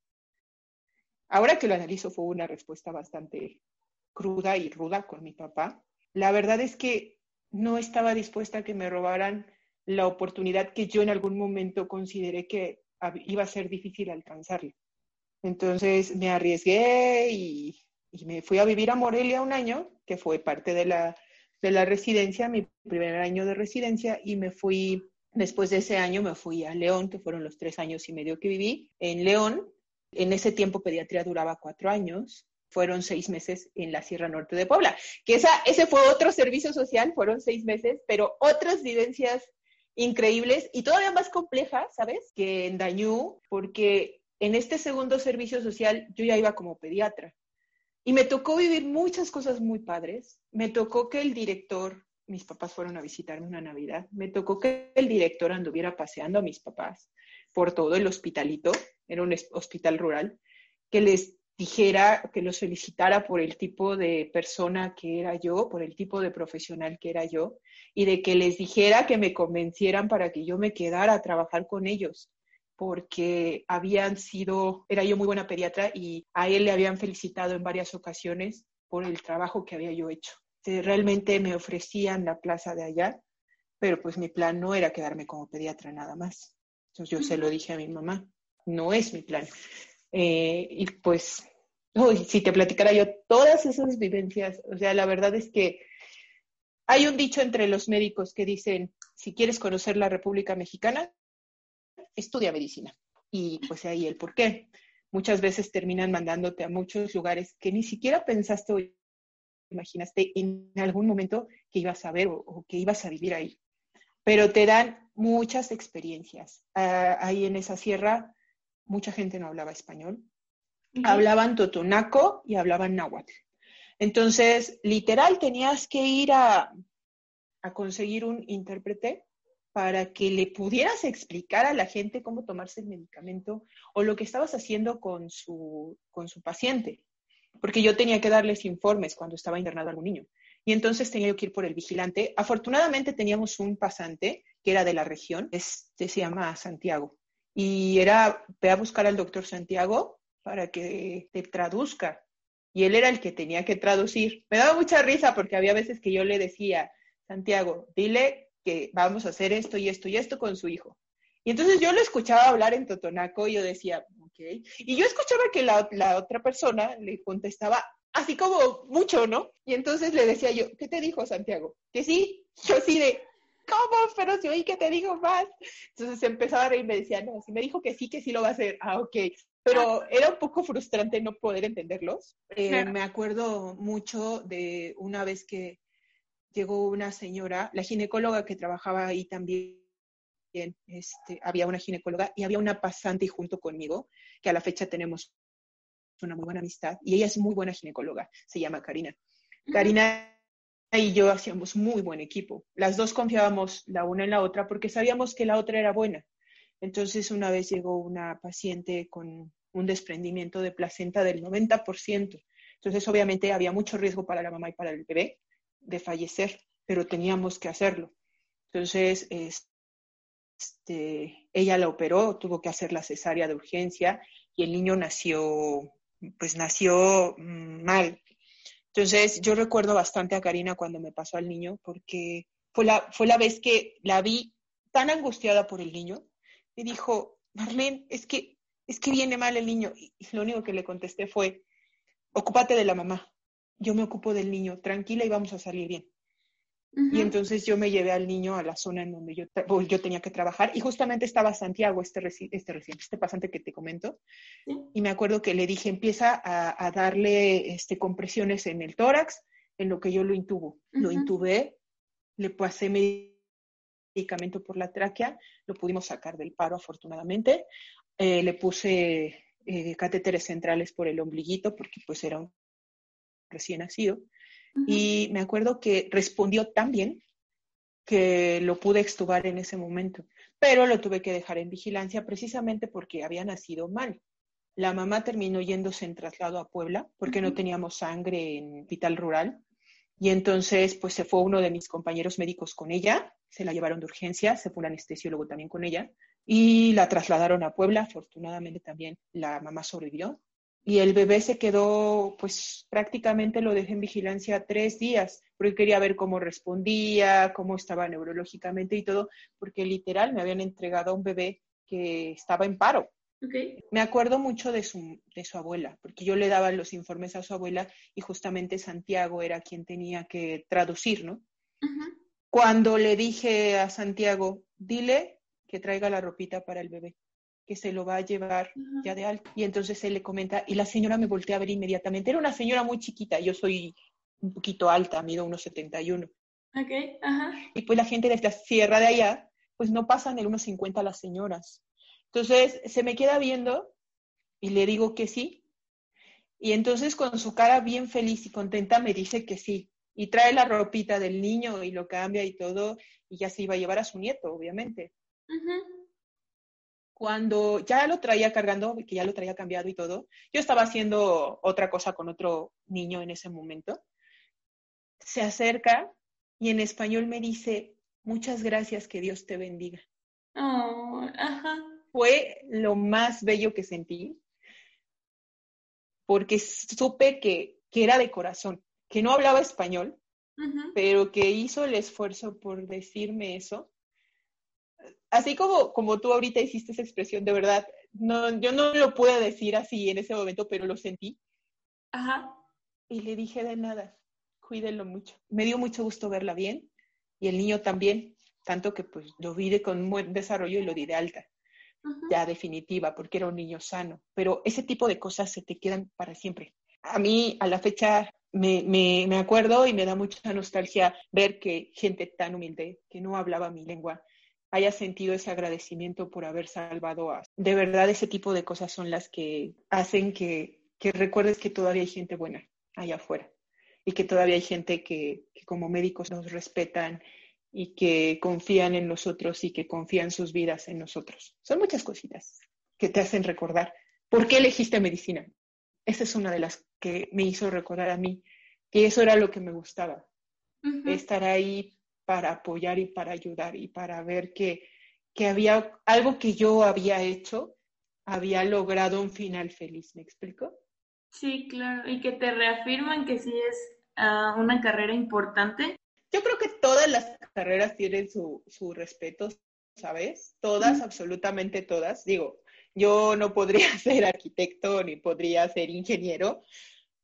Ahora que lo analizo fue una respuesta bastante cruda y ruda con mi papá. La verdad es que no estaba dispuesta a que me robaran la oportunidad que yo en algún momento consideré que iba a ser difícil alcanzarla. Entonces me arriesgué y me fui a vivir a Morelia un año, que fue parte de la, de la residencia, mi primer año de residencia, y me fui, después de ese año me fui a León, que fueron los tres años y medio que viví en León. En ese tiempo pediatría duraba cuatro años, fueron seis meses en la Sierra Norte de Puebla, que esa, ese fue otro servicio social, fueron seis meses, pero otras vivencias increíbles y todavía más complejas, ¿sabes? Que en Dañú, porque en este segundo servicio social yo ya iba como pediatra. Y me tocó vivir muchas cosas muy padres. Me tocó que el director, mis papás fueron a visitarme una Navidad, me tocó que el director anduviera paseando a mis papás por todo el hospitalito, era un hospital rural, que les dijera, que los felicitara por el tipo de persona que era yo, por el tipo de profesional que era yo, y de que les dijera que me convencieran para que yo me quedara a trabajar con ellos, porque habían sido, era yo muy buena pediatra y a él le habían felicitado en varias ocasiones por el trabajo que había yo hecho. Realmente me ofrecían la plaza de allá, pero pues mi plan no era quedarme como pediatra nada más. Entonces yo se lo dije a mi mamá, no es mi plan. Eh, y pues, si te platicara yo todas esas vivencias, o sea, la verdad es que hay un dicho entre los médicos que dicen, si quieres conocer la República Mexicana, estudia medicina. Y pues ahí el por qué. Muchas veces terminan mandándote a muchos lugares que ni siquiera pensaste o imaginaste en algún momento que ibas a ver o, que ibas a vivir ahí. Pero te dan muchas experiencias. Ah, ahí en esa sierra mucha gente no hablaba español. Hablaban totonaco y hablaban náhuatl. Entonces, literal, tenías que ir a, a conseguir un intérprete para que le pudieras explicar a la gente cómo tomarse el medicamento o lo que estabas haciendo con su, con su paciente. Porque yo tenía que darles informes cuando estaba internado algún niño. Y entonces tenía que ir por el vigilante. Afortunadamente teníamos un pasante que era de la región, este se llama Santiago y era, ve a buscar al doctor Santiago para que te traduzca. Y él era el que tenía que traducir. Me daba mucha risa porque había veces que yo le decía, Santiago, dile que vamos a hacer esto y esto y esto con su hijo. Y entonces yo lo escuchaba hablar en Totonaco y yo decía, ok. Y yo escuchaba que la, la otra persona le contestaba así como mucho, ¿no? Y entonces le decía yo, ¿qué te dijo Santiago? Que sí, yo sí de, ¿cómo? Pero si oí que te digo más. Entonces empezaba a reír y me decía, no, si me dijo que sí, que sí lo va a hacer. Ah, ok. Pero era un poco frustrante no poder entenderlos. Eh, me acuerdo mucho de una vez que llegó una señora, la ginecóloga que trabajaba ahí también, este, había una ginecóloga y había una pasante junto conmigo, que a la fecha tenemos una muy buena amistad, y ella es muy buena ginecóloga, se llama Karina. Karina y yo hacíamos muy buen equipo. Las dos confiábamos la una en la otra porque sabíamos que la otra era buena. Entonces una vez llegó una paciente con un desprendimiento de placenta del 90%. Entonces obviamente había mucho riesgo para la mamá y para el bebé de fallecer, pero teníamos que hacerlo. Entonces este, ella la operó, tuvo que hacer la cesárea de urgencia y el niño nació, pues nació mm, mal, entonces, yo recuerdo bastante a Karina cuando me pasó al niño, porque fue la, fue la vez que la vi tan angustiada por el niño, y dijo, Marlene, es que, es que viene mal el niño. Y lo único que le contesté fue, ocúpate de la mamá, yo me ocupo del niño, tranquila y vamos a salir bien. Y entonces yo me llevé al niño a la zona en donde yo, yo tenía que trabajar y justamente estaba Santiago, este, este reciente, este pasante que te comento. Y me acuerdo que le dije, empieza a, darle este, compresiones en el tórax, en lo que yo lo intubo. Lo intubé, le pasé medicamento por la tráquea, lo pudimos sacar del paro afortunadamente. Eh, le puse eh, catéteres centrales por el ombliguito porque pues era un recién nacido. Y me acuerdo que respondió tan bien que lo pude extubar en ese momento, pero lo tuve que dejar en vigilancia precisamente porque había nacido mal. La mamá terminó yéndose en traslado a Puebla porque no teníamos sangre en hospital rural y entonces pues se fue uno de mis compañeros médicos con ella, se la llevaron de urgencia, se fue un anestesiólogo también con ella y la trasladaron a Puebla. Afortunadamente también la mamá sobrevivió y el bebé se quedó, pues prácticamente lo dejé en vigilancia tres días, porque quería ver cómo respondía, cómo estaba neurológicamente y todo, porque literal me habían entregado a un bebé que estaba en paro. Me acuerdo mucho de su, de su abuela, porque yo le daba los informes a su abuela y justamente Santiago era quien tenía que traducir, ¿no? Cuando le dije a Santiago, dile que traiga la ropita para el bebé, que se lo va a llevar ya de alto. Y entonces él le comenta, y la señora me voltea a ver inmediatamente. Era una señora muy chiquita, yo soy un poquito alta, mido unos 71. Ok, ajá. Y pues la gente de la sierra de allá, pues no pasan el unos 50 las señoras. Entonces se me queda viendo y le digo que sí. Y entonces con su cara bien feliz y contenta me dice que sí. Y trae la ropita del niño y lo cambia y todo. Y ya se iba a llevar a su nieto, obviamente. Cuando ya lo traía cargando, que ya lo traía cambiado y todo, yo estaba haciendo otra cosa con otro niño en ese momento. Se acerca y en español me dice, muchas gracias, que Dios te bendiga. Oh, ajá fue lo más bello que sentí, porque supe que, era de corazón, que no hablaba español, pero que hizo el esfuerzo por decirme eso. Así como, como tú ahorita hiciste esa expresión, de verdad, no, yo no lo pude decir así en ese momento, pero lo sentí. Ajá. Y le dije de nada, cuídenlo mucho. Me dio mucho gusto verla bien y el niño también, tanto que pues lo vi de con buen desarrollo y lo di de alta ya definitiva, porque era un niño sano. Pero ese tipo de cosas se te quedan para siempre. A mí, a la fecha, me, me, me acuerdo y me da mucha nostalgia ver que gente tan humilde, que no hablaba mi lengua, haya sentido ese agradecimiento por haber salvado a... De verdad, ese tipo de cosas son las que hacen que, que recuerdes que todavía hay gente buena allá afuera y que todavía hay gente que, que como médicos nos respetan y que confían en nosotros y que confían sus vidas en nosotros. Son muchas cositas que te hacen recordar por qué elegiste medicina. Esa es una de las que me hizo recordar a mí que eso era lo que me gustaba, estar ahí para apoyar y para ayudar y para ver que, que había algo que yo había hecho, había logrado un final feliz. ¿Me explico? Sí, claro, y que te reafirman que sí es ah, una carrera importante yo creo que todas las carreras tienen su, su respeto, ¿sabes? Todas, absolutamente todas. Digo, yo no podría ser arquitecto ni podría ser ingeniero,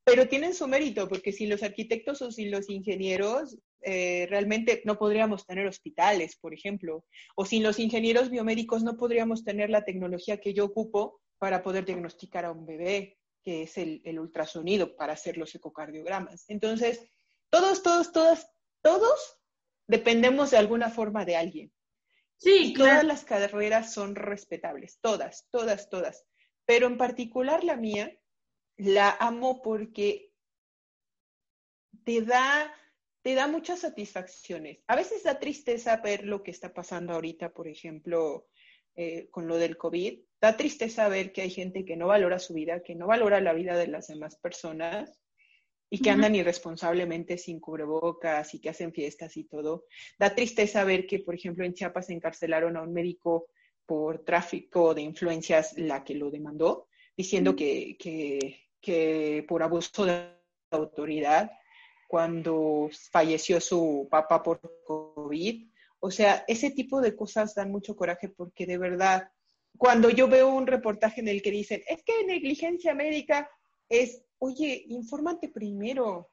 pero tienen su mérito, porque sin los arquitectos o sin los ingenieros, eh, realmente no podríamos tener hospitales, por ejemplo, o sin los ingenieros biomédicos no podríamos tener la tecnología que yo ocupo para poder diagnosticar a un bebé, que es el, el ultrasonido para hacer los ecocardiogramas. Entonces, todos, todos, todas todos dependemos de alguna forma de alguien. Sí, Todas las carreras son respetables, todas, todas, todas. Pero en particular la mía, la amo porque te da, te da muchas satisfacciones. A veces da tristeza ver lo que está pasando ahorita, por ejemplo, eh, con lo del COVID. Da tristeza ver que hay gente que no valora su vida, que no valora la vida de las demás personas y que andan irresponsablemente sin cubrebocas y que hacen fiestas y todo. Da tristeza ver que, por ejemplo, en Chiapas encarcelaron a un médico por tráfico de influencias, la que lo demandó, diciendo que, que, por abuso de autoridad cuando falleció su papá por COVID. O sea, ese tipo de cosas dan mucho coraje porque de verdad, cuando yo veo un reportaje en el que dicen, es que negligencia médica es oye, infórmate primero.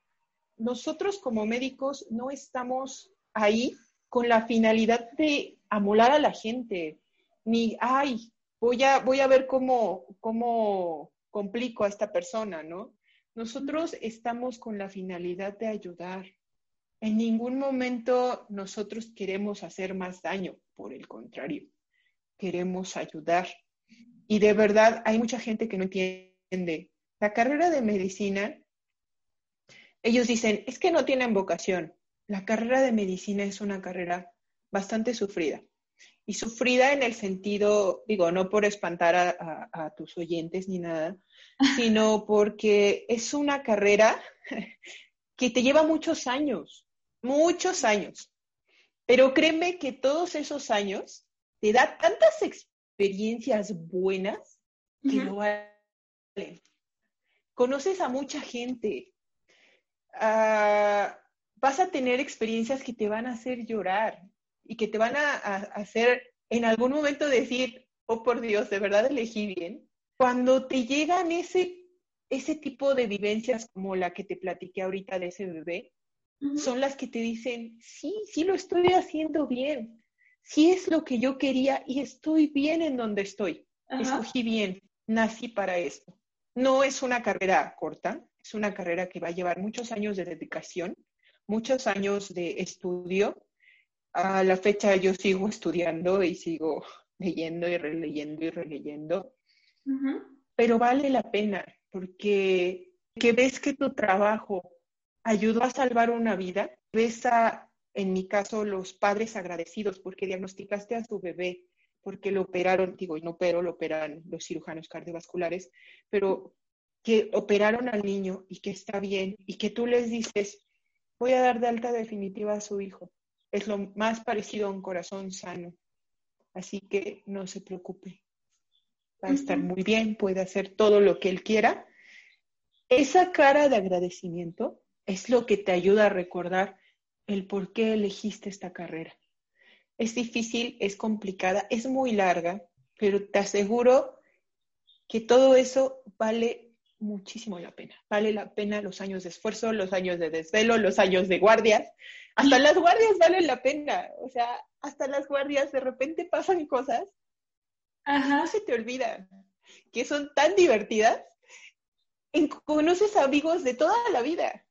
Nosotros como médicos no estamos ahí con la finalidad de amolar a la gente, ni, ay, voy a, voy a ver cómo, cómo complico a esta persona, ¿no? Nosotros estamos con la finalidad de ayudar. En ningún momento nosotros queremos hacer más daño, por el contrario, queremos ayudar. Y de verdad hay mucha gente que no entiende la carrera de medicina, ellos dicen, es que no tienen vocación. La carrera de medicina es una carrera bastante sufrida. Y sufrida en el sentido, digo, no por espantar a, tus oyentes ni nada, sino porque es una carrera que te lleva muchos años, muchos años. Pero créeme que todos esos años te da tantas experiencias buenas que lo valen conoces a mucha gente, ah, vas a tener experiencias que te van a hacer llorar y que te van a, hacer en algún momento decir, oh por Dios, de verdad elegí bien. Cuando te llegan ese, ese tipo de vivencias como la que te platiqué ahorita de ese bebé, son las que te dicen, sí, sí lo estoy haciendo bien, sí es lo que yo quería y estoy bien en donde estoy. Escogí bien, nací para esto. No es una carrera corta, es una carrera que va a llevar muchos años de dedicación, muchos años de estudio. A la fecha yo sigo estudiando y sigo leyendo y releyendo y releyendo, pero vale la pena porque que ves que tu trabajo ayudó a salvar una vida, ves a, en mi caso, los padres agradecidos porque diagnosticaste a su bebé, porque lo operaron, digo, y no pero, lo operan los cirujanos cardiovasculares, pero que operaron al niño y que está bien y que tú les dices, voy a dar de alta definitiva a su hijo. Es lo más parecido a un corazón sano. Así que no se preocupe. Va a estar muy bien, puede hacer todo lo que él quiera. Esa cara de agradecimiento es lo que te ayuda a recordar el por qué elegiste esta carrera. Es difícil, es complicada, es muy larga, pero te aseguro que todo eso vale muchísimo la pena. Vale la pena los años de esfuerzo, los años de desvelo, los años de guardias. Hasta las guardias valen la pena. O sea, hasta las guardias de repente pasan cosas no se te olvida que son tan divertidas. conoces amigos de toda la vida.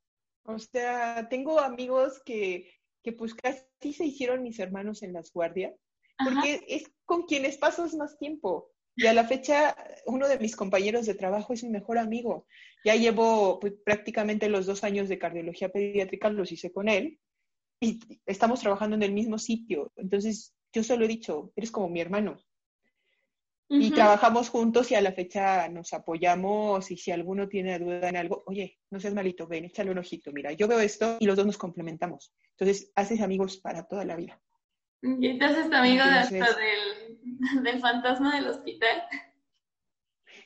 O sea, tengo amigos que, que pues casi se hicieron mis hermanos en las guardias, porque es con quienes pasas más tiempo. Y a la fecha, uno de mis compañeros de trabajo es mi mejor amigo. Ya llevo pues, prácticamente los dos años de cardiología pediátrica, los hice con él. Y estamos trabajando en el mismo sitio. Entonces, yo solo he dicho, eres como mi hermano. Y trabajamos juntos y a la fecha nos apoyamos y si alguno tiene duda en algo, oye, no seas malito, ven, échale un ojito, mira, yo veo esto y los dos nos complementamos. Entonces, haces amigos para toda la vida. ¿Y entonces amigo del, del fantasma del hospital?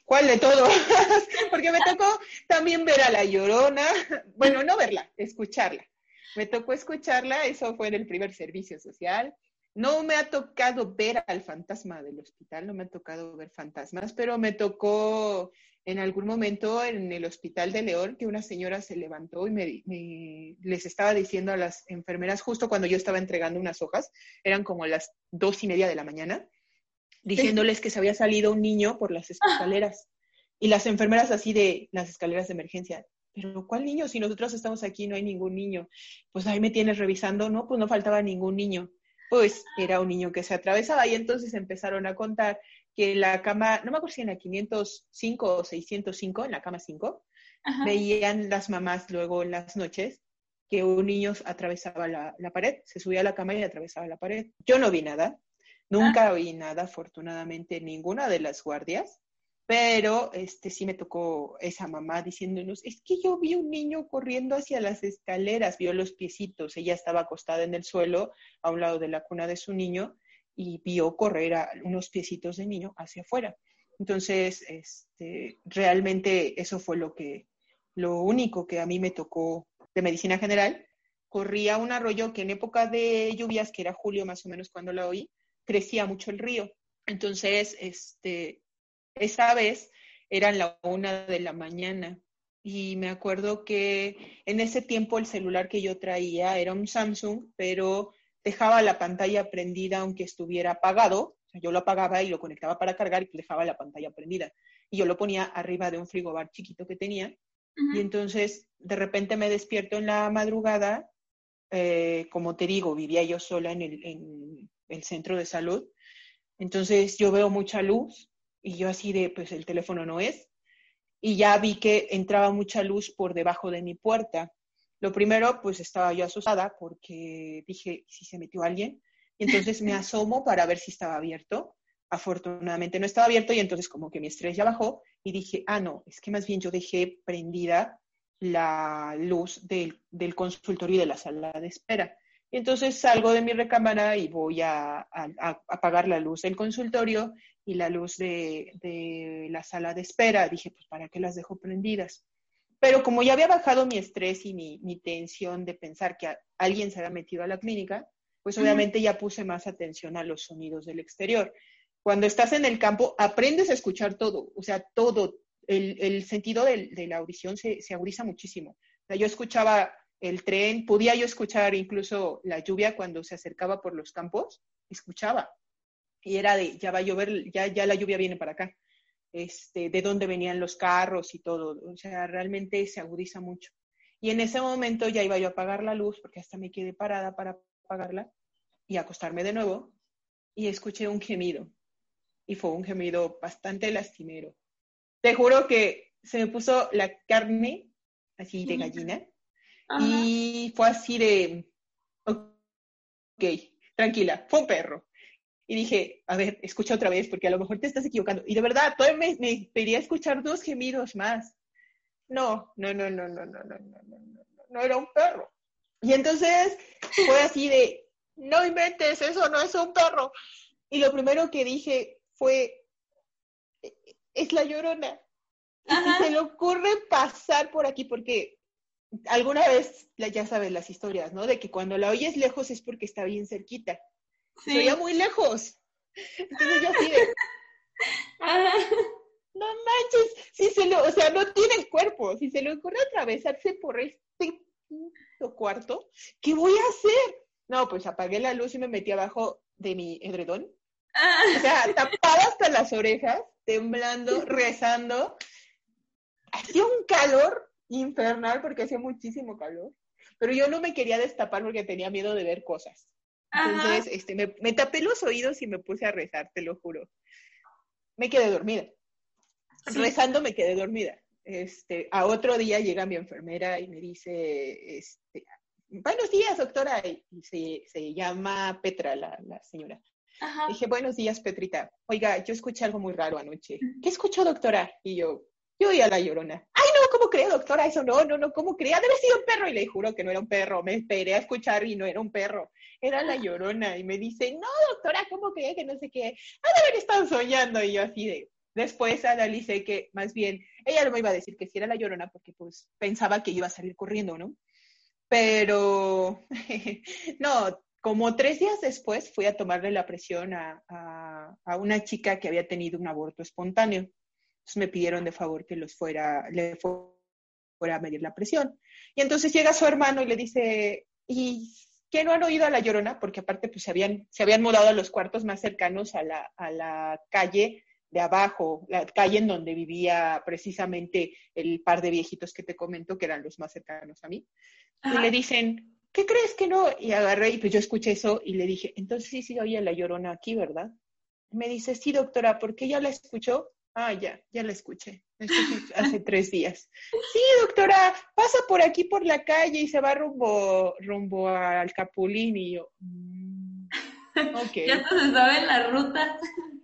¿Cuál de todos? Porque me tocó también ver a la llorona, bueno, no verla, escucharla. Me tocó escucharla, eso fue en el primer servicio social. No me ha tocado ver al fantasma del hospital, no me ha tocado ver fantasmas, pero me tocó en algún momento en el hospital de León que una señora se levantó y me, les estaba diciendo a las enfermeras, justo cuando yo estaba entregando unas hojas, eran como las dos y media de la mañana, diciéndoles que se había salido un niño por las escaleras. Y las enfermeras así de las escaleras de emergencia, pero ¿cuál niño? Si nosotros estamos aquí no hay ningún niño. Pues ahí me tienes revisando, no, pues no faltaba ningún niño pues era un niño que se atravesaba y entonces empezaron a contar que la cama, no me acuerdo si en la 505 o 605, en la cama 5, veían las mamás luego en las noches que un niño atravesaba la, pared, se subía a la cama y atravesaba la pared. Yo no vi nada, nunca ah. vi nada, afortunadamente, ninguna de las guardias, pero este sí me tocó esa mamá diciéndonos, es que yo vi un niño corriendo hacia las escaleras, vio los piecitos, ella estaba acostada en el suelo a un lado de la cuna de su niño y vio correr a unos piecitos de niño hacia afuera. Entonces, este, realmente eso fue lo que, lo único que a mí me tocó de medicina general. Corría un arroyo que en época de lluvias, que era julio más o menos cuando la oí, crecía mucho el río. Entonces, este, esa vez eran la una de la mañana y me acuerdo que en ese tiempo el celular que yo traía era un Samsung, pero dejaba la pantalla prendida aunque estuviera apagado. yo lo apagaba y lo conectaba para cargar y dejaba la pantalla prendida. Y yo lo ponía arriba de un frigobar chiquito que tenía. Y entonces de repente me despierto en la madrugada. Eh, como te digo, vivía yo sola en el, en el centro de salud. Entonces yo veo mucha luz y yo así de, pues el teléfono no es. Y ya vi que entraba mucha luz por debajo de mi puerta. Lo primero, pues estaba yo asustada porque dije, si se metió alguien. Y entonces me asomo para ver si estaba abierto. Afortunadamente no estaba abierto y entonces como que mi estrés ya bajó y dije, ah, no, es que más bien yo dejé prendida la luz del, del consultorio y de la sala de espera. Y entonces salgo de mi recámara y voy a, a, apagar la luz del consultorio y la luz de, la sala de espera. Dije, pues, ¿para qué las dejo prendidas? Pero como ya había bajado mi estrés y mi, tensión de pensar que alguien se había metido a la clínica, pues obviamente ya puse más atención a los sonidos del exterior. cuando estás en el campo, aprendes a escuchar todo, o sea, todo. El, sentido de, la audición se, se agudiza muchísimo. O sea, yo escuchaba el tren, podía yo escuchar incluso la lluvia cuando se acercaba por los campos, escuchaba. Y era de, ya va a llover, ya, ya la lluvia viene para acá. Este, de dónde venían los carros y todo. O sea, realmente se agudiza mucho. Y en ese momento ya iba yo a apagar la luz, porque hasta me quedé parada para apagarla y acostarme de nuevo, y escuché un gemido. Y fue un gemido bastante lastimero. Te juro que se me puso la carne así de gallina y fue así de, ok, tranquila, fue un perro. Y dije, a ver, escucha otra vez porque a lo mejor te estás equivocando. Y de verdad, todavía me, me pedía escuchar dos gemidos más. No, no, no, no, no, no, no, no, no, no, no era un perro. Y entonces fue así de, no inventes, eso no es un perro. Y lo primero que dije fue, es la llorona. Y se le ocurre pasar por aquí porque alguna vez, ya sabes las historias, ¿no? De que cuando la oyes lejos es porque está bien cerquita. Sí. Se muy lejos. Entonces yo así de... No manches, si se lo, o sea, no tiene el cuerpo. Si se le ocurre atravesarse por este cuarto, ¿qué voy a hacer? No, pues apagué la luz y me metí abajo de mi edredón. O sea, tapada hasta las orejas, temblando, rezando. Hacía un calor infernal porque hacía muchísimo calor, pero yo no me quería destapar porque tenía miedo de ver cosas. Entonces, este, me, me, tapé los oídos y me puse a rezar, te lo juro. Me quedé dormida. Rezando me quedé dormida. Este, a otro día llega mi enfermera y me dice, este, buenos días, doctora. Y se, se llama Petra, la, la señora. Dije, buenos días, Petrita. Oiga, yo escuché algo muy raro anoche. ¿Qué escuchó, doctora? Y yo, yo oí a la llorona. Ay, no, ¿cómo cree, doctora? Eso no, no, no, ¿cómo cree? Debe ser un perro. Y le juro que no era un perro. Me esperé a escuchar y no era un perro. Era la llorona. Y me dice, no, doctora, ¿cómo cree que no sé qué? Ha de haber soñando. Y yo así de, Después analicé que más bien ella no me iba a decir que si era la llorona porque pues pensaba que iba a salir corriendo, ¿no? Pero no, como tres días después fui a tomarle la presión a, a, una chica que había tenido un aborto espontáneo. Entonces me pidieron de favor que los fuera, le fuera a medir la presión. Y entonces llega su hermano y le dice, ¿y qué no han oído a la llorona? Porque aparte pues se habían, se habían mudado a los cuartos más cercanos a la, a la calle de abajo, la calle en donde vivía precisamente el par de viejitos que te comento, que eran los más cercanos a mí. Y le dicen, ¿qué crees que no? Y agarré y pues yo escuché eso y le dije, entonces sí, sí, oye la llorona aquí, ¿verdad? me dice, sí, doctora, ¿por qué ya la escuchó? Ah, ya, ya la escuché. Hace tres días. Sí, doctora, pasa por aquí por la calle y se va rumbo, rumbo al Capulín y yo. Mm, okay. ya se sabe la ruta.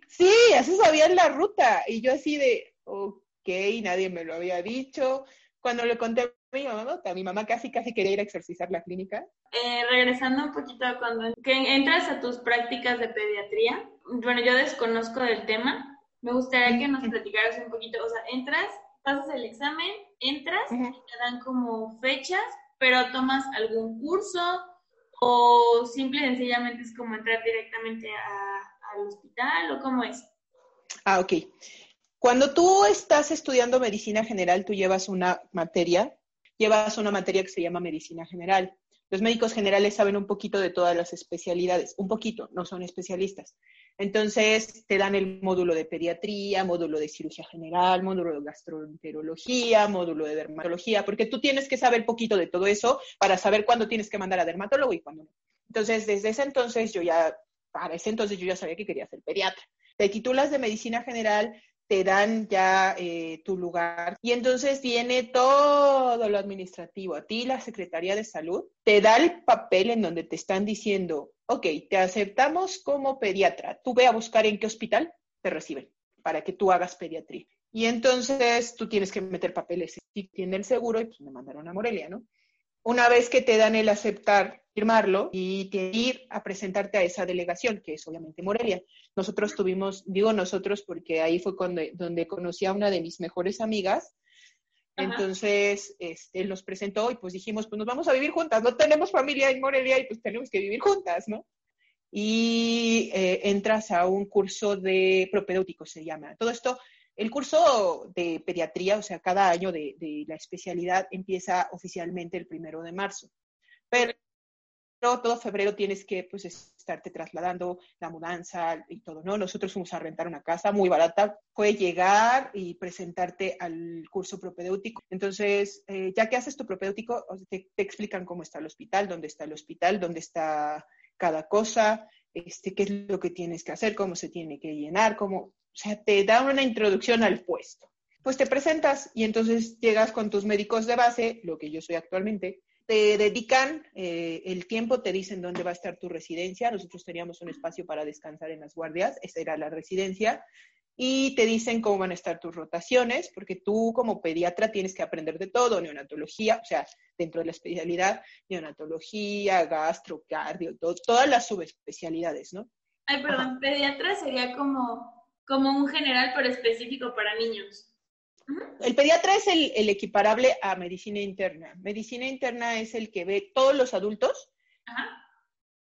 Sí, así sabían la ruta. Y yo así de, ok, nadie me lo había dicho. Cuando le conté a mi mamá, mi mamá casi casi quería ir a exorcizar la clínica. Eh, regresando un poquito a cuando que entras a tus prácticas de pediatría, bueno, yo desconozco del tema, me gustaría que nos platicaras un poquito, o sea, entras, pasas el examen, entras y te dan como fechas, pero tomas algún curso o simple y sencillamente es como entrar directamente a al hospital o cómo es? Ah, ok. Cuando tú estás estudiando medicina general, tú llevas una materia, llevas una materia que se llama medicina general. Los médicos generales saben un poquito de todas las especialidades, un poquito, no son especialistas. Entonces, te dan el módulo de pediatría, módulo de cirugía general, módulo de gastroenterología, módulo de dermatología, porque tú tienes que saber poquito de todo eso para saber cuándo tienes que mandar a dermatólogo y cuándo no. Entonces, desde ese entonces yo ya para ese entonces yo ya sabía que quería ser pediatra. Te titulas de medicina general, te dan ya eh, tu lugar y entonces viene todo lo administrativo. A ti la Secretaría de Salud te da el papel en donde te están diciendo, ok, te aceptamos como pediatra, tú ve a buscar en qué hospital te reciben para que tú hagas pediatría. Y entonces tú tienes que meter papeles si tiene el seguro y pues me mandaron a Morelia, ¿no? Una vez que te dan el aceptar, firmarlo y ir a presentarte a esa delegación, que es obviamente Morelia. Nosotros tuvimos, digo nosotros porque ahí fue cuando, donde conocí a una de mis mejores amigas. Entonces, este, nos presentó y pues dijimos, pues nos vamos a vivir juntas, no tenemos familia en Morelia y pues tenemos que vivir juntas, ¿no? y eh, entras a un curso de propedéutico, se llama. Todo esto, el curso de pediatría, o sea, cada año de la especialidad empieza oficialmente el primero de marzo. Pero todo febrero tienes que pues estarte trasladando la mudanza y todo, ¿no? Nosotros fuimos a rentar una casa muy barata, fue llegar y presentarte al curso propedéutico. Entonces, eh, ya que haces tu propedéutico, te, te, explican cómo está el hospital, dónde está el hospital, dónde está cada cosa, este, qué es lo que tienes que hacer, cómo se tiene que llenar, cómo, o sea, te da una introducción al puesto. Pues te presentas y entonces llegas con tus médicos de base, lo que yo soy actualmente, te dedican eh, el tiempo, te dicen dónde va a estar tu residencia. Nosotros teníamos un espacio para descansar en las guardias, esa era la residencia. Y te dicen cómo van a estar tus rotaciones, porque tú como pediatra tienes que aprender de todo, neonatología, o sea, dentro de la especialidad, neonatología, gastro, cardio, todas las subespecialidades, ¿no? Ay, perdón, pediatra sería como, como un general, pero específico para niños. El pediatra es el, equiparable a medicina interna. Medicina interna es el que ve todos los adultos,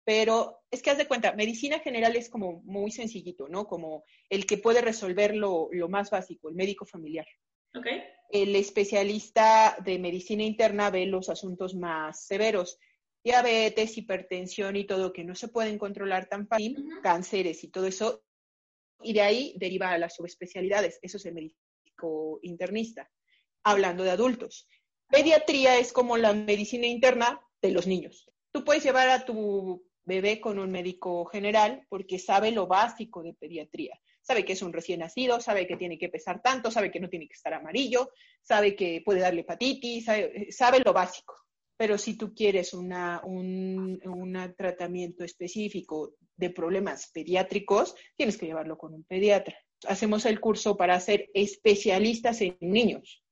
pero es que haz de cuenta, medicina general es como muy sencillito, ¿no? Como el que puede resolver lo, más básico, el médico familiar. El especialista de medicina interna ve los asuntos más severos, diabetes, hipertensión y todo que no se pueden controlar tan fácil, cánceres y todo eso, y de ahí deriva a las subespecialidades. Eso es el médico internista, hablando de adultos. Pediatría es como la medicina interna de los niños. Tú puedes llevar a tu bebé con un médico general porque sabe lo básico de pediatría. Sabe que es un recién nacido, sabe que tiene que pesar tanto, sabe que no tiene que estar amarillo, sabe que puede darle hepatitis, sabe, lo básico. Pero si tú quieres una, un, un tratamiento específico de problemas pediátricos, tienes que llevarlo con un pediatra hacemos el curso para ser especialistas en niños,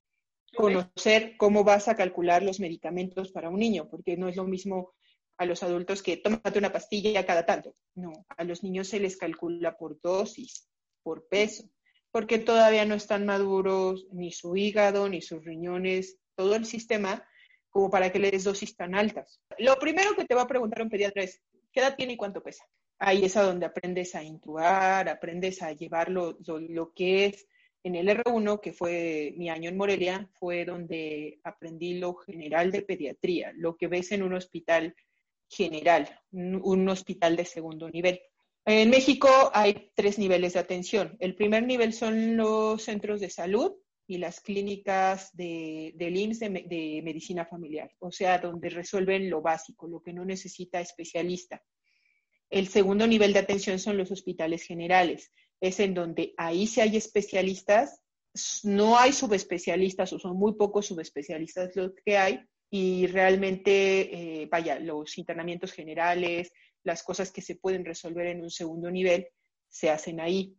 conocer cómo vas a calcular los medicamentos para un niño, porque no es lo mismo a los adultos que tómate una pastilla cada tanto. No, a los niños se les calcula por dosis, por peso, porque todavía no están maduros ni su hígado, ni sus riñones, todo el sistema como para que le des dosis tan altas. Lo primero que te va a preguntar un pediatra es, ¿qué edad tiene y cuánto pesa? Ahí es donde aprendes a intubar, aprendes a llevar lo, que es. En el R1, que fue mi año en Morelia, fue donde aprendí lo general de pediatría, lo que ves en un hospital general, un hospital de segundo nivel. En México hay tres niveles de atención. El primer nivel son los centros de salud y las clínicas de, del IMSS de, medicina familiar, o sea, donde resuelven lo básico, lo que no necesita especialista. El segundo nivel de atención son los hospitales generales. Es en donde ahí sí hay especialistas, no hay subespecialistas o son muy pocos subespecialistas los que hay y realmente, eh, vaya, los internamientos generales, las cosas que se pueden resolver en un segundo nivel, se hacen ahí.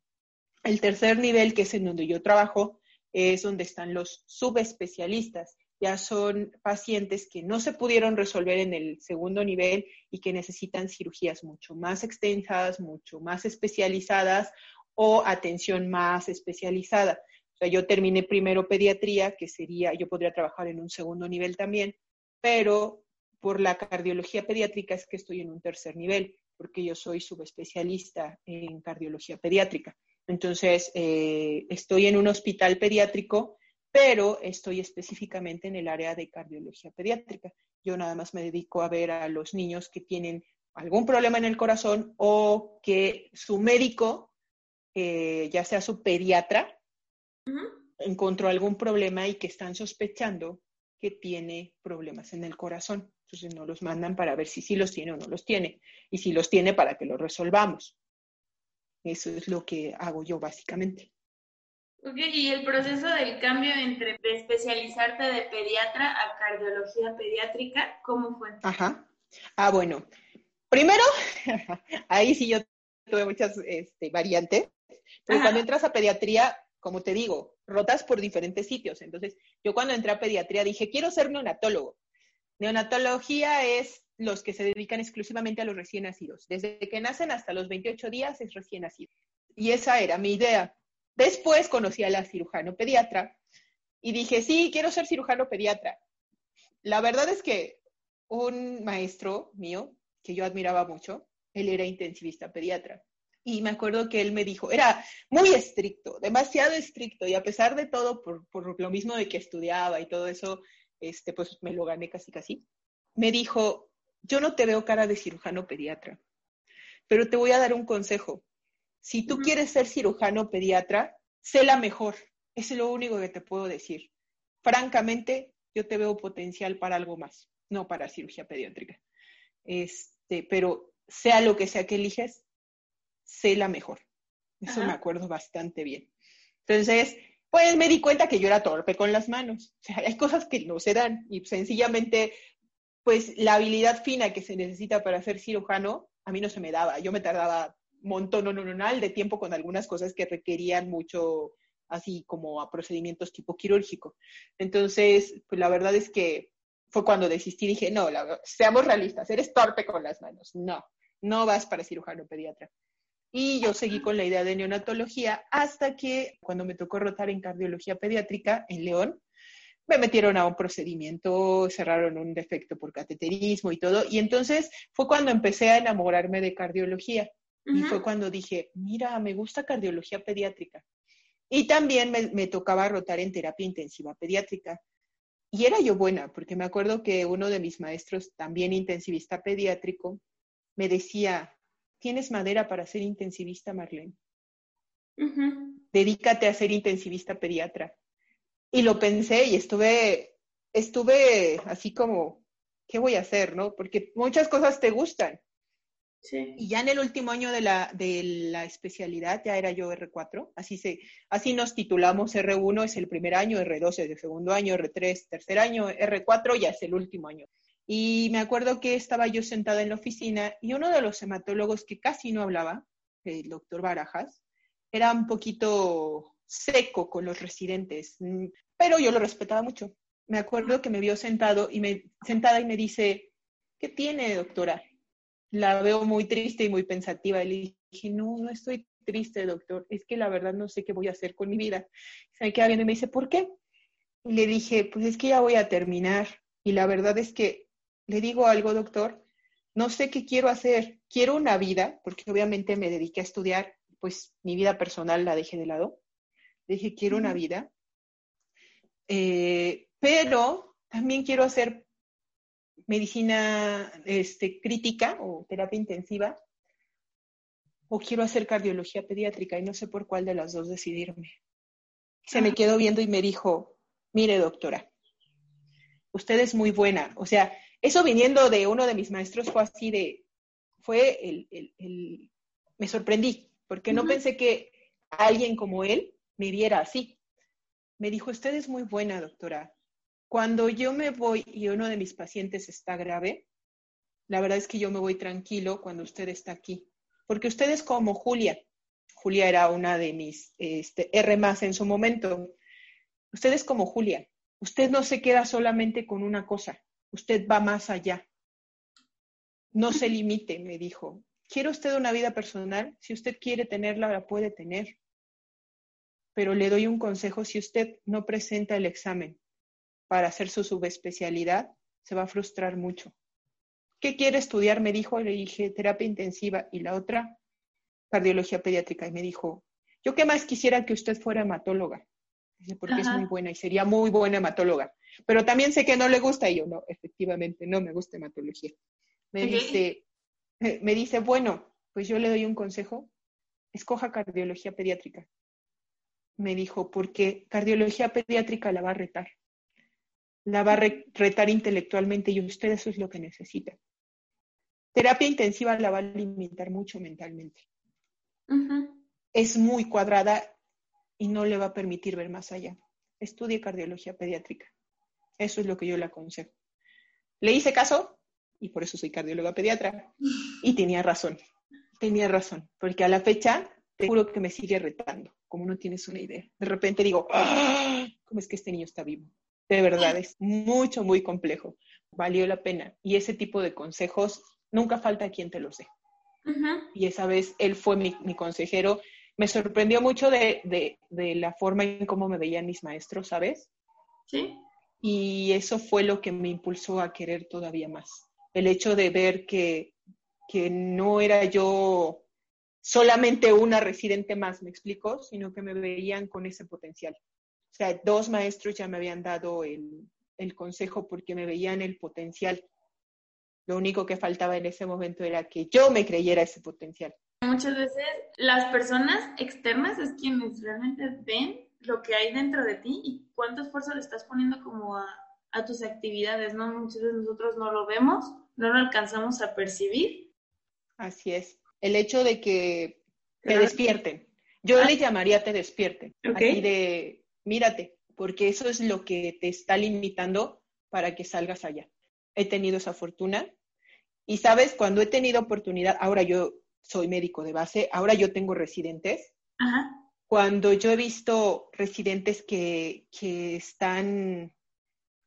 El tercer nivel, que es en donde yo trabajo, es donde están los subespecialistas ya son pacientes que no se pudieron resolver en el segundo nivel y que necesitan cirugías mucho más extensas, mucho más especializadas o atención más especializada. O sea, yo terminé primero pediatría, que sería, yo podría trabajar en un segundo nivel también, pero por la cardiología pediátrica es que estoy en un tercer nivel, porque yo soy subespecialista en cardiología pediátrica. Entonces, eh, estoy en un hospital pediátrico pero estoy específicamente en el área de cardiología pediátrica. Yo nada más me dedico a ver a los niños que tienen algún problema en el corazón o que su médico, eh, ya sea su pediatra, encontró algún problema y que están sospechando que tiene problemas en el corazón. Entonces no los mandan para ver si sí los tiene o no los tiene. Y si los tiene, para que los resolvamos. Eso es lo que hago yo básicamente. Ok, y el proceso del cambio entre especializarte de pediatra a cardiología pediátrica, ¿cómo fue? Ajá. Ah, bueno. Primero, ahí sí yo tuve muchas este, variantes, pero cuando entras a pediatría, como te digo, rotas por diferentes sitios. Entonces, yo cuando entré a pediatría dije, quiero ser neonatólogo. Neonatología es los que se dedican exclusivamente a los recién nacidos. Desde que nacen hasta los 28 días es recién nacido. Y esa era mi idea. Después conocí a la cirujano pediatra y dije, sí, quiero ser cirujano pediatra. La verdad es que un maestro mío, que yo admiraba mucho, Él era intensivista pediatra. Y me acuerdo que él me dijo, era muy estricto, demasiado estricto, y a pesar de todo, por, lo mismo de que estudiaba y todo eso, este, pues me lo gané casi casi, me dijo, yo no te veo cara de cirujano pediatra, pero te voy a dar un consejo. Si tú quieres ser cirujano pediatra, sé la mejor. es lo único que te puedo decir. Francamente, yo te veo potencial para algo más, no para cirugía pediátrica. Este, pero sea lo que sea que eliges, sé la mejor. Eso me acuerdo bastante bien. Entonces, pues me di cuenta que yo era torpe con las manos. O sea, hay cosas que no se dan y sencillamente, pues la habilidad fina que se necesita para ser cirujano, a mí no se me daba. Yo me tardaba montón de tiempo con algunas cosas que requerían mucho, así como a procedimientos tipo quirúrgico. Entonces, pues la verdad es que fue cuando desistí, dije, no, seamos realistas, eres torpe con las manos. No, no vas para cirujano pediatra. Y yo seguí con la idea de neonatología hasta que cuando me tocó rotar en cardiología pediátrica en León, me metieron a un procedimiento, cerraron un defecto por cateterismo y todo. Y entonces fue cuando empecé a enamorarme de cardiología. Y fue cuando dije, mira, me gusta cardiología pediátrica. Y también me, me, tocaba rotar en terapia intensiva pediátrica. Y era yo buena, porque me acuerdo que uno de mis maestros, también intensivista pediátrico, me decía, tienes madera para ser intensivista, Marlene. Dedícate a ser intensivista pediatra. Y lo pensé y estuve, estuve así como, ¿qué voy a hacer, no? Porque muchas cosas te gustan. Y ya en el último año de la, de la especialidad, ya era yo R4, así, se, así nos titulamos R1 es el primer año, R2 es el segundo año, R3 tercer año, R4 ya es el último año. Y me acuerdo que estaba yo sentada en la oficina y uno de los hematólogos que casi no hablaba, el doctor Barajas, era un poquito seco con los residentes, mm, pero yo lo respetaba mucho. Me acuerdo que me vio sentado y me, sentada y me dice, ¿qué tiene, doctora? La veo muy triste y muy pensativa. Y le dije, no, no estoy triste, doctor, es que la verdad no sé qué voy a hacer con mi vida. Se me queda viendo y me dice, ¿por qué? Y le dije, pues es que ya voy a terminar. Y la verdad es que le digo algo, doctor, no sé qué quiero hacer, quiero una vida, porque obviamente me dediqué a estudiar, pues mi vida personal la dejé de lado. dije, quiero una vida, eh, pero también quiero hacer medicina este, crítica o terapia intensiva, o quiero hacer cardiología pediátrica y no sé por cuál de las dos decidirme. Se me quedó viendo y me dijo, mire doctora, usted es muy buena, o sea, eso viniendo de uno de mis maestros fue así de, fue el, el, me sorprendí, porque no pensé que alguien como él me viera así. Me dijo, usted es muy buena, doctora. Cuando yo me voy y uno de mis pacientes está grave, la verdad es que yo me voy tranquilo cuando usted está aquí, porque usted es como Julia. Julia era una de mis este, R más en su momento. Usted es como Julia. Usted no se queda solamente con una cosa. Usted va más allá. No se limite, me dijo. ¿Quiere usted una vida personal? Si usted quiere tenerla, la puede tener. Pero le doy un consejo, si usted no presenta el examen para hacer su subespecialidad, se va a frustrar mucho. ¿Qué quiere estudiar? Me dijo, le dije terapia intensiva y la otra, cardiología pediátrica. Y me dijo, yo qué más quisiera que usted fuera hematóloga, porque es muy buena y sería muy buena hematóloga. Pero también sé que no le gusta y yo no, efectivamente, no me gusta hematología. Me dice, me dice, bueno, pues yo le doy un consejo, escoja cardiología pediátrica. Me dijo, porque cardiología pediátrica la va a retar. La va a retar intelectualmente y usted eso es lo que necesita. Terapia intensiva la va a limitar mucho mentalmente. Es muy cuadrada y no le va a permitir ver más allá. Estudie cardiología pediátrica. Eso es lo que yo le aconsejo. Le hice caso y por eso soy cardióloga pediatra. Y tenía razón, tenía razón, porque a la fecha te juro que me sigue retando, como no tienes una idea. De repente digo, ¡Ah! ¿cómo es que este niño está vivo? De verdad, es mucho, muy complejo. Valió la pena. Y ese tipo de consejos nunca falta quien te los dé. Y esa vez él fue mi, consejero. Me sorprendió mucho de, de, de, la forma en cómo me veían mis maestros, ¿sabes? Sí. Y eso fue lo que me impulsó a querer todavía más. El hecho de ver que que no era yo solamente una residente más, me explico, sino que me veían con ese potencial. O sea, dos maestros ya me habían dado el, el consejo porque me veían el potencial. Lo único que faltaba en ese momento era que yo me creyera ese potencial. Muchas veces las personas externas es quienes realmente ven lo que hay dentro de ti y cuánto esfuerzo le estás poniendo como a, a tus actividades, ¿no? Muchas veces nosotros no lo vemos, no lo alcanzamos a percibir. Así es. El hecho de que te despierten. Yo le llamaría te despierten. Así de, mírate, porque eso es lo que te está limitando para que salgas allá. He tenido esa fortuna y sabes, cuando he tenido oportunidad, ahora yo soy médico de base, ahora yo tengo residentes. Cuando yo he visto residentes que, que están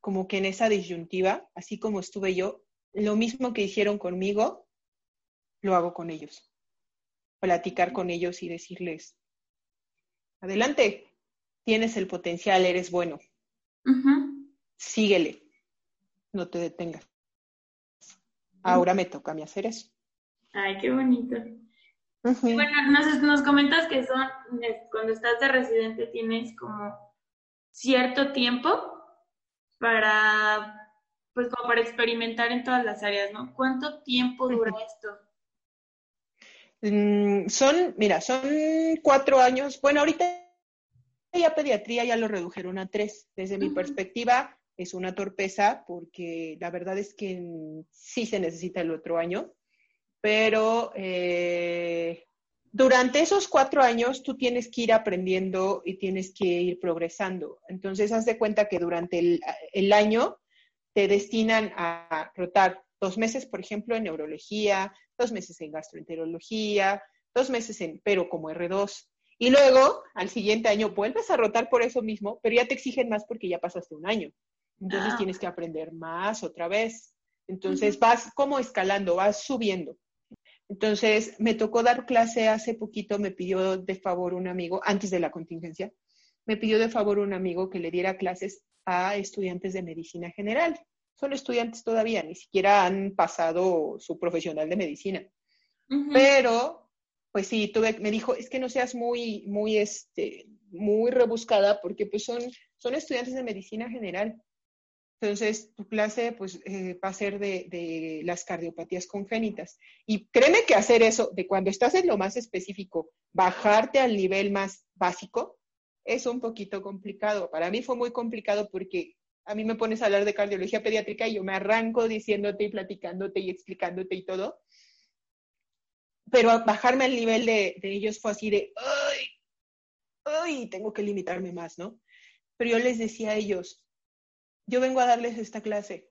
como que en esa disyuntiva, así como estuve yo, lo mismo que hicieron conmigo, lo hago con ellos. Platicar con ellos y decirles, adelante, tienes el potencial, eres bueno. Síguele, no te detengas. Ahora me toca a mí hacer eso. Ay, qué bonito. Bueno, nos, nos comentas que son, cuando estás de residente tienes como cierto tiempo para, pues como para experimentar en todas las áreas, ¿no? ¿Cuánto tiempo dura esto? Mm, son, mira, son cuatro años. Bueno, ahorita ya pediatría ya lo redujeron a tres. Desde mi perspectiva es una torpeza porque la verdad es que sí se necesita el otro año pero eh, durante esos cuatro años tú tienes que ir aprendiendo y tienes que ir progresando. Entonces, haz de cuenta que durante el, año te destinan a rotar dos meses, por ejemplo, en neurología, dos meses en gastroenterología, dos meses en, pero como R2. Y luego, al siguiente año, vuelves a rotar por eso mismo, pero ya te exigen más porque ya pasaste un año. Entonces, ah. tienes que aprender más otra vez. Entonces, vas como escalando, vas subiendo. Entonces, me tocó dar clase hace poquito, me pidió de favor un amigo, antes de la contingencia, me pidió de favor un amigo que le diera clases a estudiantes de medicina general. Son estudiantes todavía, ni siquiera han pasado su profesional de medicina. Pero, pues sí, tuve, me dijo, es que no seas muy, muy, este, muy rebuscada porque pues son, son estudiantes de medicina general. Entonces, tu clase pues, eh, va a ser de, las cardiopatías congénitas. Y créeme que hacer eso, de cuando estás en lo más específico, bajarte al nivel más básico, es un poquito complicado. Para mí fue muy complicado porque a mí me pones a hablar de cardiología pediátrica y yo me arranco diciéndote y platicándote y explicándote y todo. Pero bajarme al nivel de, ellos fue así de, ¡ay! ¡ay! Tengo que limitarme más, ¿no? Pero yo les decía a ellos, yo vengo a darles esta clase.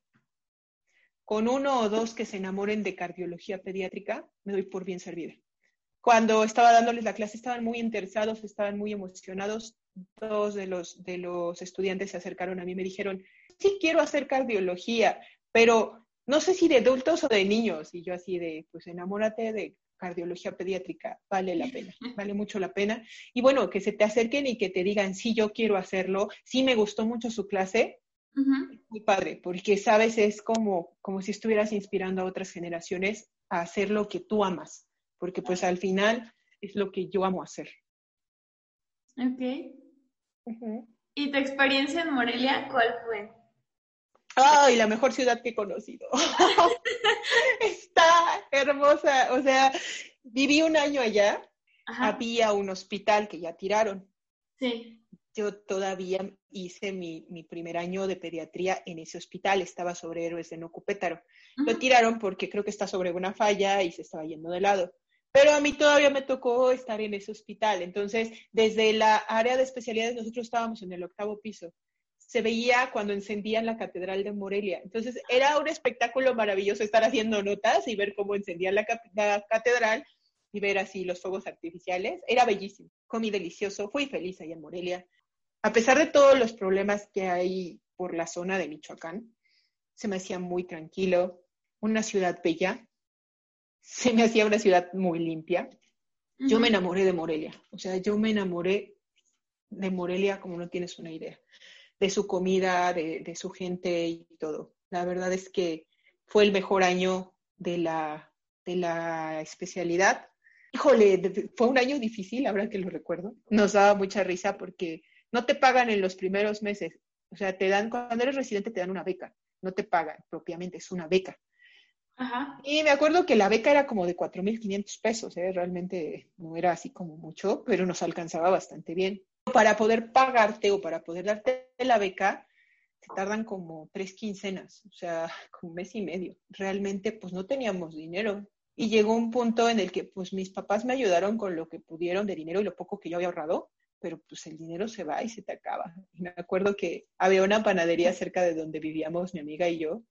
Con uno o dos que se enamoren de cardiología pediátrica, me doy por bien servida. Cuando estaba dándoles la clase estaban muy interesados, estaban muy emocionados. Dos de los, de los estudiantes se acercaron a mí y me dijeron, sí quiero hacer cardiología, pero no sé si de adultos o de niños. Y yo así de, pues enamórate de cardiología pediátrica, vale la pena, vale mucho la pena. Y bueno, que se te acerquen y que te digan, sí, yo quiero hacerlo, sí me gustó mucho su clase, muy padre, porque sabes, es como, como si estuvieras inspirando a otras generaciones a hacer lo que tú amas, porque pues al final es lo que yo amo hacer. Ok. ¿Y tu experiencia en Morelia cuál fue? Ay, la mejor ciudad que he conocido. Está hermosa. O sea, viví un año allá. Había un hospital que ya tiraron. Sí yo todavía hice mi, primer año de pediatría en ese hospital, estaba sobre Héroes de Nocupétaro. Lo tiraron porque creo que está sobre una falla y se estaba yendo de lado. Pero a mí todavía me tocó estar en ese hospital. Entonces, desde la área de especialidades, nosotros estábamos en el octavo piso. Se veía cuando encendían la Catedral de Morelia. Entonces, era un espectáculo maravilloso estar haciendo notas y ver cómo encendían la, la catedral y ver así los fuegos artificiales. Era bellísimo. Comí delicioso. Fui feliz allá en Morelia a pesar de todos los problemas que hay por la zona de Michoacán, se me hacía muy tranquilo, una ciudad bella, se me hacía una ciudad muy limpia. Yo me enamoré de Morelia, o sea, yo me enamoré de Morelia como no tienes una idea, de su comida, de, su gente y todo. La verdad es que fue el mejor año de la, de la especialidad. Híjole, fue un año difícil, ahora que lo recuerdo. Nos daba mucha risa porque no te pagan en los primeros meses. O sea, te dan, cuando eres residente te dan una beca, no te pagan propiamente, es una beca. Ajá. Y me acuerdo que la beca era como de 4.500 pesos, ¿eh? realmente no era así como mucho, pero nos alcanzaba bastante bien. Para poder pagarte o para poder darte la beca, te tardan como tres quincenas, o sea, como un mes y medio. Realmente, pues no teníamos dinero. Y llegó un punto en el que, pues mis papás me ayudaron con lo que pudieron de dinero y lo poco que yo había ahorrado, pero pues el dinero se va y se te acaba. Y me acuerdo que había una panadería cerca de donde vivíamos mi amiga y yo.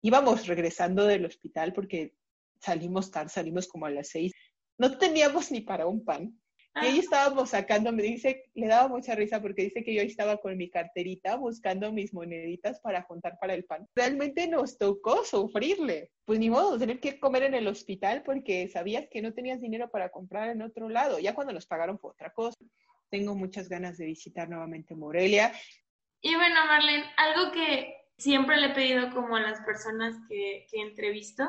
Íbamos regresando del hospital porque salimos tarde, salimos como a las seis. No teníamos ni para un pan. Y ahí estábamos sacando, me dice, le daba mucha risa porque dice que yo estaba con mi carterita buscando mis moneditas para juntar para el pan. Realmente nos tocó sufrirle. Pues ni modo, tener que comer en el hospital porque sabías que no tenías dinero para comprar en otro lado. Ya cuando nos pagaron fue otra cosa. Tengo muchas ganas de visitar nuevamente Morelia. Y bueno, Marlene, algo que siempre le he pedido como a las personas que, que entrevisto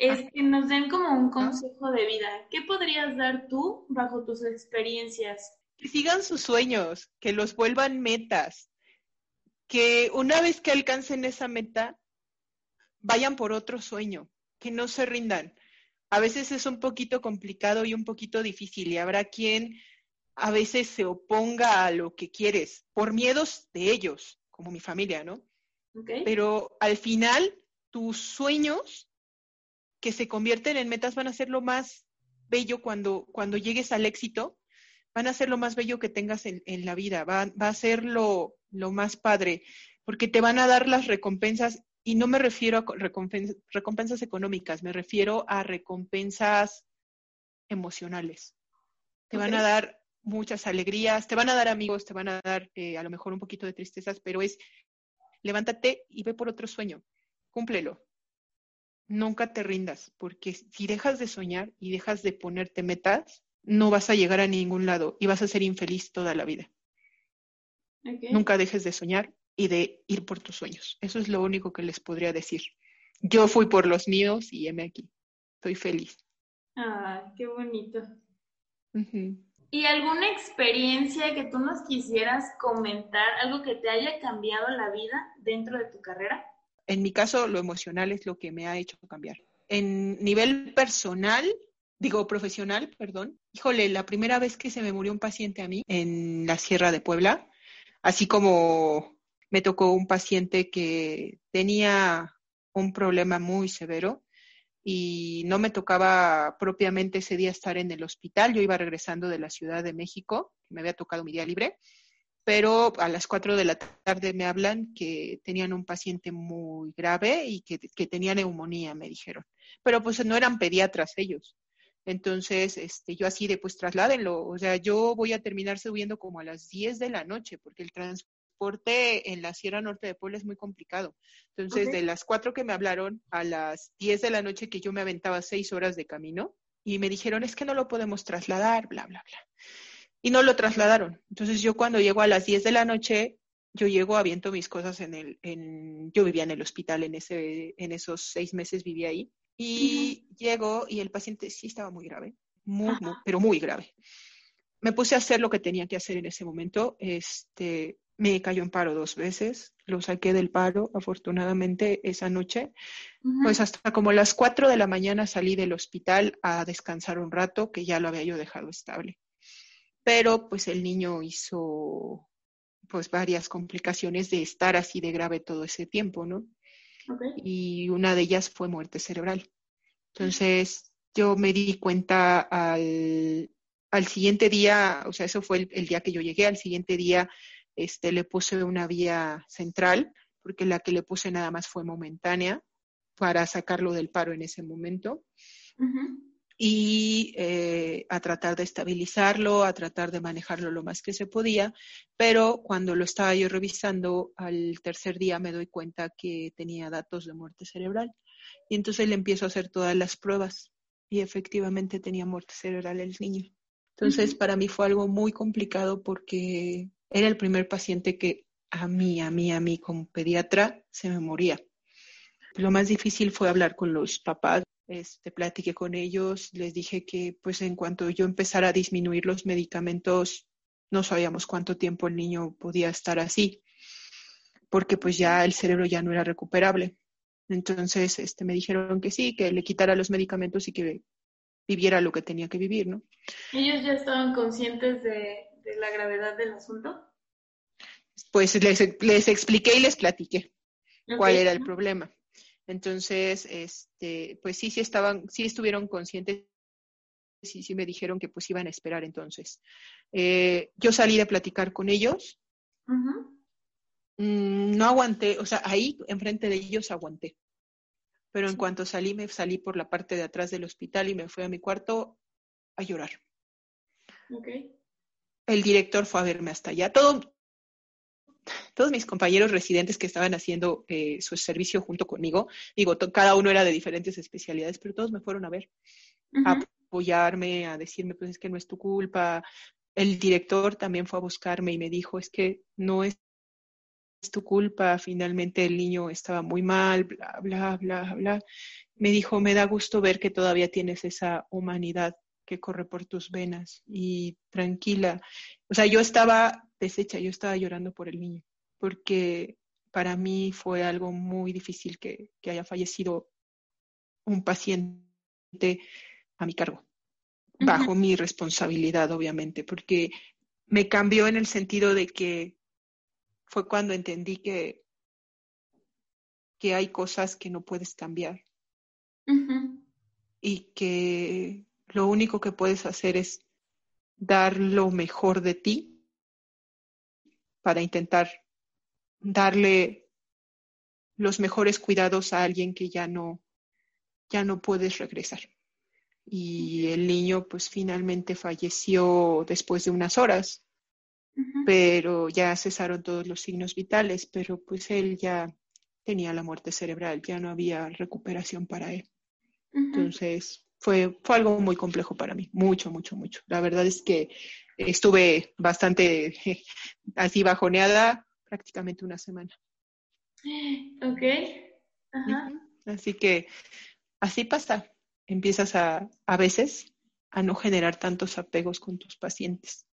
es que nos den como un consejo de vida. ¿Qué podrías dar tú bajo tus experiencias? Que sigan sus sueños, que los vuelvan metas, que una vez que alcancen esa meta, vayan por otro sueño, que no se rindan. A veces es un poquito complicado y un poquito difícil y habrá quien a veces se oponga a lo que quieres por miedos de ellos, como mi familia, ¿no? Pero al final, tus sueños que se convierten en metas van a ser lo más bello cuando, cuando llegues al éxito, van a ser lo más bello que tengas en, la vida, va, va a ser lo, lo, más padre, porque te van a dar las recompensas, y no me refiero a recompensas, económicas, me refiero a recompensas emocionales. Te van a dar muchas alegrías, te van a dar amigos, te van a dar eh, a lo mejor un poquito de tristezas, pero es levántate y ve por otro sueño, cúmplelo, nunca te rindas, porque si dejas de soñar y dejas de ponerte metas, no vas a llegar a ningún lado y vas a ser infeliz toda la vida. Nunca dejes de soñar y de ir por tus sueños. Eso es lo único que les podría decir. Yo fui por los míos y heme aquí. Estoy feliz. Ah, qué bonito. ¿Y alguna experiencia que tú nos quisieras comentar, algo que te haya cambiado la vida dentro de tu carrera? En mi caso, lo emocional es lo que me ha hecho cambiar. En nivel personal, digo profesional, perdón, híjole, la primera vez que se me murió un paciente a mí en la Sierra de Puebla, así como me tocó un paciente que tenía un problema muy severo y no me tocaba propiamente ese día estar en el hospital, yo iba regresando de la Ciudad de México, me había tocado mi día libre, pero a las 4 de la tarde me hablan que tenían un paciente muy grave y que, que tenía neumonía, me dijeron. Pero pues no eran pediatras ellos. Entonces, este, yo así de, pues trasládenlo. O sea, yo voy a terminar subiendo como a las 10 de la noche, porque el transporte en la Sierra Norte de Puebla es muy complicado. Entonces, de las 4 que me hablaron a las 10 de la noche que yo me aventaba 6 horas de camino, y me dijeron, es que no lo podemos trasladar, bla, bla, bla y no lo trasladaron. Entonces yo cuando llego a las 10 de la noche, yo llego, aviento mis cosas en el, en, yo vivía en el hospital en ese, en esos seis meses vivía ahí, y llego y el paciente sí estaba muy grave, muy, pero muy grave. Me puse a hacer lo que tenía que hacer en ese momento, este, me cayó en paro dos veces, lo saqué del paro, afortunadamente, esa noche. Pues hasta como las 4 de la mañana salí del hospital a descansar un rato, que ya lo había yo dejado estable pero pues el niño hizo pues varias complicaciones de estar así de grave todo ese tiempo, ¿no? Y una de ellas fue muerte cerebral. Entonces yo me di cuenta al, al siguiente día, o sea, eso fue el, día que yo llegué, al siguiente día este, le puse una vía central, porque la que le puse nada más fue momentánea para sacarlo del paro en ese momento y eh, a tratar de estabilizarlo, a tratar de manejarlo lo más que se podía, pero cuando lo estaba yo revisando al tercer día me doy cuenta que tenía datos de muerte cerebral y entonces le empiezo a hacer todas las pruebas y efectivamente tenía muerte cerebral el niño. Entonces para mí fue algo muy complicado porque era el primer paciente que a mí, a mí, a mí como pediatra se me moría. Lo más difícil fue hablar con los papás este, platiqué con ellos, les dije que pues en cuanto yo empezara a disminuir los medicamentos, no sabíamos cuánto tiempo el niño podía estar así, porque pues ya el cerebro ya no era recuperable. Entonces, este, me dijeron que sí, que le quitara los medicamentos y que viviera lo que tenía que vivir, ¿no? ¿Ellos ya estaban conscientes de, la gravedad del asunto? Pues les, les expliqué y les platiqué cuál era el problema. Entonces, este, pues sí, sí estaban, sí estuvieron conscientes sí, sí me dijeron que pues iban a esperar entonces. Eh, yo salí de platicar con ellos. Mm, no aguanté, o sea, ahí enfrente de ellos aguanté. Pero en cuanto salí, me salí por la parte de atrás del hospital y me fui a mi cuarto a llorar. Okay. El director fue a verme hasta allá. Todo, todos mis compañeros residentes que estaban haciendo eh, su servicio junto conmigo, digo, cada uno era de diferentes especialidades, pero todos me fueron a ver, a apoyarme, a decirme, pues es que no es tu culpa. El director también fue a buscarme y me dijo, es que no es tu culpa, finalmente el niño estaba muy mal, bla, bla, bla, bla. Me dijo, me da gusto ver que todavía tienes esa humanidad que corre por tus venas y tranquila. O sea, yo estaba deshecha, yo estaba llorando por el niño, porque para mí fue algo muy difícil que, que haya fallecido un paciente a mi cargo, bajo mi responsabilidad, obviamente, porque me cambió en el sentido de que fue cuando entendí que, que hay cosas que no puedes cambiar. Y que lo único que puedes hacer es dar lo mejor de ti para intentar darle los mejores cuidados a alguien que ya no, ya no puedes regresar y el niño pues finalmente falleció después de unas horas, pero ya cesaron todos los signos vitales, pero pues él ya tenía la muerte cerebral, ya no había recuperación para él. Entonces fue, fue algo muy complejo para mí, mucho, mucho, mucho. La verdad es que estuve bastante así bajoneada prácticamente una semana. Ok. Así que así pasa empiezas a, a veces a no generar tantos apegos con tus pacientes.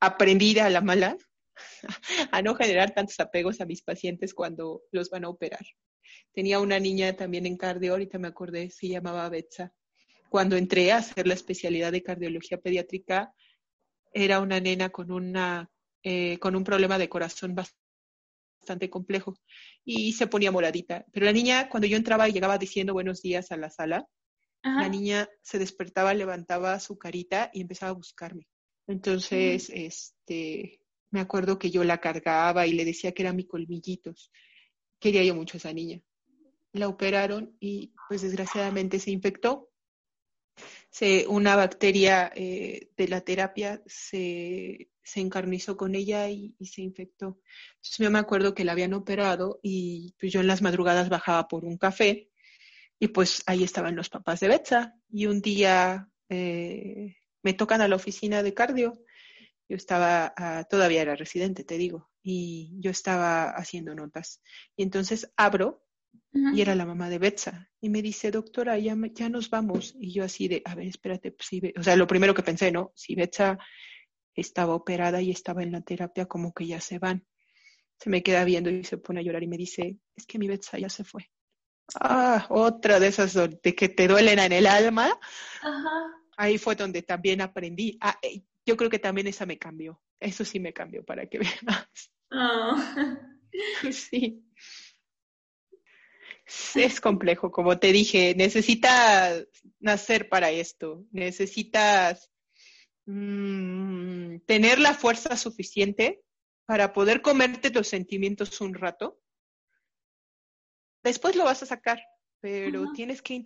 Aprendí a la mala a no generar tantos apegos a mis pacientes cuando los van a operar. Tenía una niña también en cardio, ahorita me acordé, se llamaba Betsa. Cuando entré a hacer la especialidad de cardiología pediátrica, era una nena con, una, eh, con un problema de corazón bastante complejo y se ponía moradita. Pero la niña, cuando yo entraba y llegaba diciendo buenos días a la sala, la niña se despertaba, levantaba su carita y empezaba a buscarme. Entonces, este, me acuerdo que yo la cargaba y le decía que era mi colmillitos. Quería yo mucho a esa niña. La operaron y pues desgraciadamente se infectó. Se, una bacteria eh, de la terapia se, se encarnizó con ella y, y, se infectó. Entonces yo me acuerdo que la habían operado y pues yo en las madrugadas bajaba por un café y pues ahí estaban los papás de Betsa. Y un día eh, me tocan a la oficina de cardio. Yo estaba, ah, todavía era residente, te digo, y yo estaba haciendo notas. Y entonces abro y era la mamá de Betsa. Y me dice, doctora, ya, ya nos vamos. Y yo así de, a ver, espérate, pues, si o sea, lo primero que pensé, ¿no? Si Betsa estaba operada y estaba en la terapia, como que ya se van. Se me queda viendo y se pone a llorar y me dice, es que mi Betsa ya se fue. Ah, otra de esas de que te duelen en el alma. Ahí fue donde también aprendí. Ah, eh, yo creo que también esa me cambió. Eso sí me cambió para que veas. Oh. Sí. Es complejo, como te dije, necesitas nacer para esto, necesitas mm, tener la fuerza suficiente para poder comerte tus sentimientos un rato Después lo vas a sacar, pero tienes que